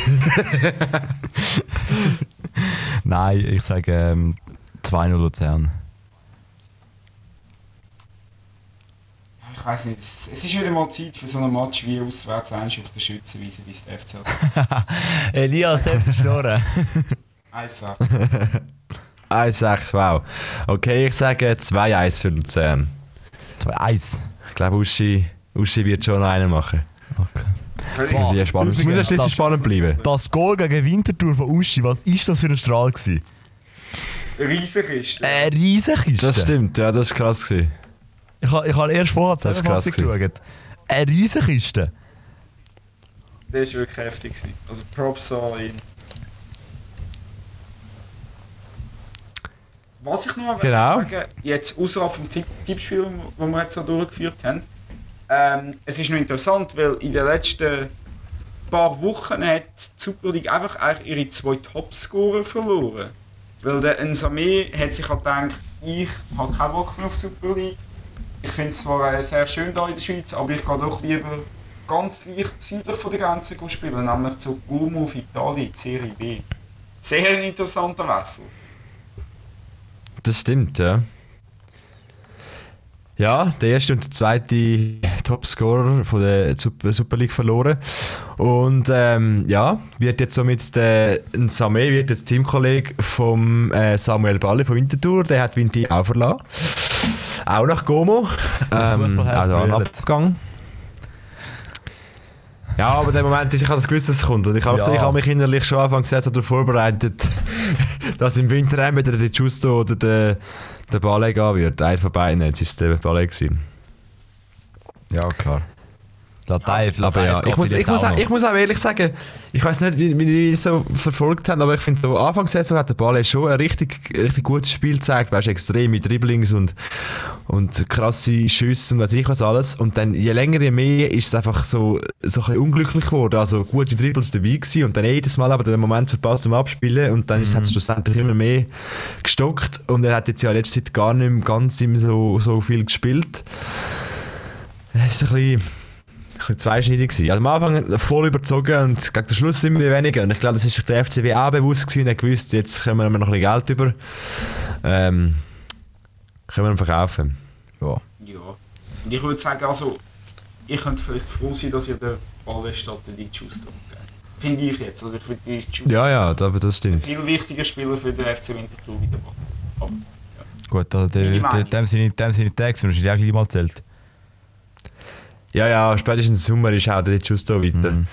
*laughs* Nein, ich sage ähm, 2-0 Luzern. Ich weiß nicht, es, es ist wieder mal Zeit für so einen Match wie auswärts eins auf der Schützenwiese, wie es der FC *laughs* hat. Elias, Schnorren. 1-8. 1-6, wow. Okay, ich sage 2-1 für Luzern. 2-1. Ich glaube, Uschi, Uschi wird schon noch einen machen. Okay. Das muss ja spannend, das muss ja schließlich spannend bleiben. Das Goal gegen Winterthur von Uschi, was ist das für ein Strahl gewesen? Riesig ist. Äh, riesig ist Das stimmt, ja, das war krass. Gewesen. Ich habe ich ha erst vorher die Zusammenfassung geschaut. Eine Riesenkiste. Der war wirklich heftig. gewesen. Also Props an ihn. Was ich noch Genau. sagen jetzt außerhalb vom Tipp Tippspiel, das wir jetzt so durchgeführt haben, ähm, es ist noch interessant, weil in den letzten paar Wochen hat die Super League einfach eigentlich ihre zwei Topscorer verloren. Weil der Nsame hat sich halt gedacht, ich habe keinen Bock mehr auf die Super League. Ich finde es zwar äh, sehr schön hier in der Schweiz, aber ich gehe doch lieber ganz leicht südlich von der Grenze spielen, nämlich zu Como auf Italien, Serie B. Sehr ein interessanter Wechsel. Das stimmt, ja. Ja, der erste und der zweite Topscorer von der Super, League verloren. Und ähm, ja, wird jetzt somit der Samé, wird jetzt Teamkollege vom äh, Samuel Balle von Winterthur, der hat Winti auch verlassen. Auch nach Como. Das Fußballherz also ein. Abgang. Ja, aber der Moment ist, ich habe das gewusst, dass es kommt. Und ich habe Ja. mich innerlich schon Anfang der Saison darauf vorbereitet, *laughs* dass im Winter entweder der Giusto oder der, der Ballet gehen wird. Einer von beiden, jetzt war es der Ballet. Gewesen. Ja, klar. Latei, Aber ja, ich muss, ich, muss auch, ich muss auch ehrlich sagen, ich weiß nicht, wie, wie die so verfolgt haben, aber ich finde, so Anfang der Saison hat der Ballet schon ein richtig, richtig gutes Spiel gezeigt. Weißt du, extrem mit Dribblings und, und krasse Schüsse und weiß ich was alles. Und dann je länger, je mehr ist es einfach so, so ein bisschen unglücklich geworden. Also gute Dribbles dabei gewesen und dann jedes Mal aber den Moment verpasst zum Abspielen und dann ist hat es schlussendlich immer mehr gestockt und er hat jetzt ja letzte Zeit gar nicht mehr ganz im so, so viel gespielt. Es ist ein bisschen bisschen zweischneidig gewesen. Also am Anfang voll überzogen und gegen den Schluss immer weniger. Und ich glaube, das ist sich der FCB auch bewusst gewesen und hat gewusst, jetzt können wir noch ein bisschen Geld über. Ähm, können wir ihn verkaufen. Ja. Ja. Und ich würde sagen, also, ich könnte vielleicht froh sein, dass ihr den Ball statt den Schuster gegeben Finde ich jetzt. Also ich finde die Schuster Ja, ja, da- das ein stimmt. viel wichtiger Spieler für den FC Winterthur wie der Ball. Aber, Gut, also dem sind dem sind die Tags, ist ja gleich mal zählt. Ja, ja, spätestens im Sommer ist auch der Justo weiter.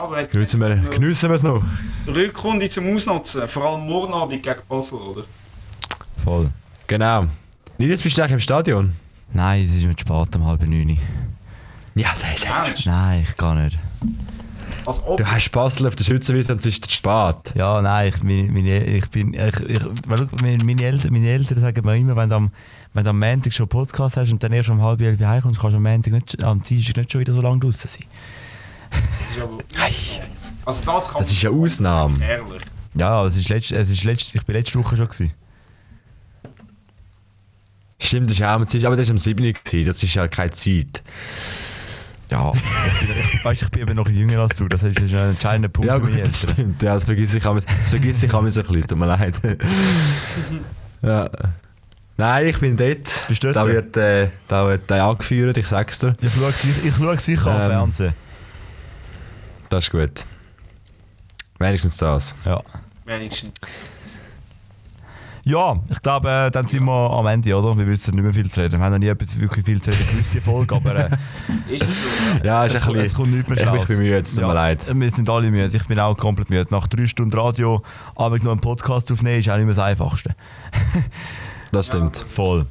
aber jetzt Geniessen wir, geniessen wir es noch. Rückrunde zum Ausnutzen, vor allem morgen Abend gegen Basel, oder? Voll. Genau. Nils, bist du eigentlich im Stadion? Nein, es ist mit spät um halb neun. Ja, sagst Ernst? Nein, ich kann nicht. Als ob Du hast Basel auf der Schützenwiese und es ist spät. Ja, nein, ich, meine, meine, ich bin. Ich, ich, meine, Eltern, meine Eltern sagen mir immer, wenn du am, wenn du am Montag schon einen Podcast hast und dann erst um halb elf heimkommst, kannst du am Montag nicht, am Dienstag nicht schon wieder so lange draußen sein. Das ist aber Ausnahme. *laughs* Also das kann Das ist eine Ausnahme. Ehrlich. Ja, es ist letzt, es ist letzt, ich bin letzte Woche schon. Gewesen. Stimmt, das ist auch am Dienstag, aber das war am 7. Uhr, gewesen, das ist ja keine Zeit. Ja, *laughs* ich, bin, ich, weißt, ich bin eben noch jünger als du, das heißt, das ist ein entscheidender Punkt Ja, für gut, mich das jetzt. stimmt. Ja, das vergesse ich auch das vergesse ich auch so ein bisschen, tut mir leid. *laughs* ja. Nein, ich bin dort. Bist du dort? Da wird, äh, da wird äh, angeführt, ich sag's dir. Ich schaue sicher, ich schaue sicher am Ähm, Fernsehen. Das ist gut. Wenigstens das. Ja. Wenigstens. Ja, ich glaube, äh, dann sind wir am Ende, oder? Wir wissen nicht mehr viel zu reden. Wir haben noch nie etwas wirklich viel zu reden gewusst, die Folge, aber äh, *laughs* Ist es so? Ja, ist es, ein kommt- bisschen, es kommt nichts mehr ich Schlaues. bin müde, es tut mir leid. Wir sind alle müde. Ich bin auch komplett müde. Nach drei Stunden Radio abends noch einen Podcast aufnehmen, ist auch nicht mehr das Einfachste. *laughs* Das stimmt. Voll.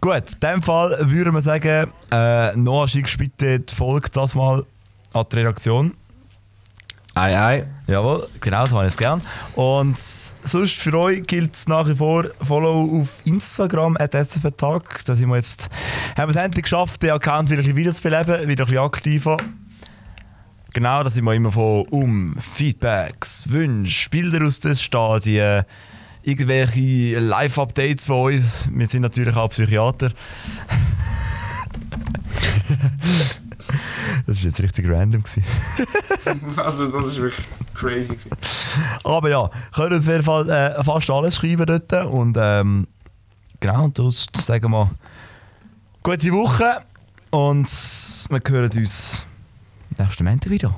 Gut, in dem Fall würden wir sagen, äh, Noah, schickst bitte die Folge das mal an die Redaktion. Ei, ei. Jawohl, genau, so habe ich es gern. Und sonst für euch gilt es nach wie vor Follow auf Instagram, at SFTag. Da sind wir jetzt, haben wir es endlich geschafft, den Account wieder ein bisschen wiederzubeleben, wieder ein bisschen aktiver. Genau, da sind wir immer von um Feedbacks, Wünsche, Bilder aus den Stadien, irgendwelche Live-Updates von uns. Wir sind natürlich auch Psychiater. *laughs* das war jetzt richtig random. Gewesen. *laughs* Also das ist wirklich crazy. gewesen. Aber ja, können uns auf jeden Fall äh, fast alles schreiben dort. Und ähm, genau, und das sagen wir gute Woche. Und wir hören uns nächsten Montag wieder.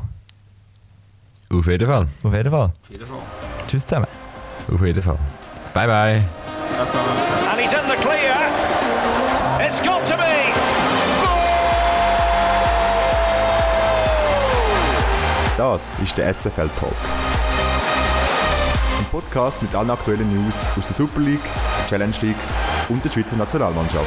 Auf jeden Fall. Auf jeden Fall. Auf jeden Fall. Tschüss zusammen. Auf jeden Fall. Bye, bye. That's all. And he's in the clear. It's got to be. Das ist der SFL Talk. Ein Podcast mit allen aktuellen News aus der Super League, Challenge League und der Schweizer Nationalmannschaft.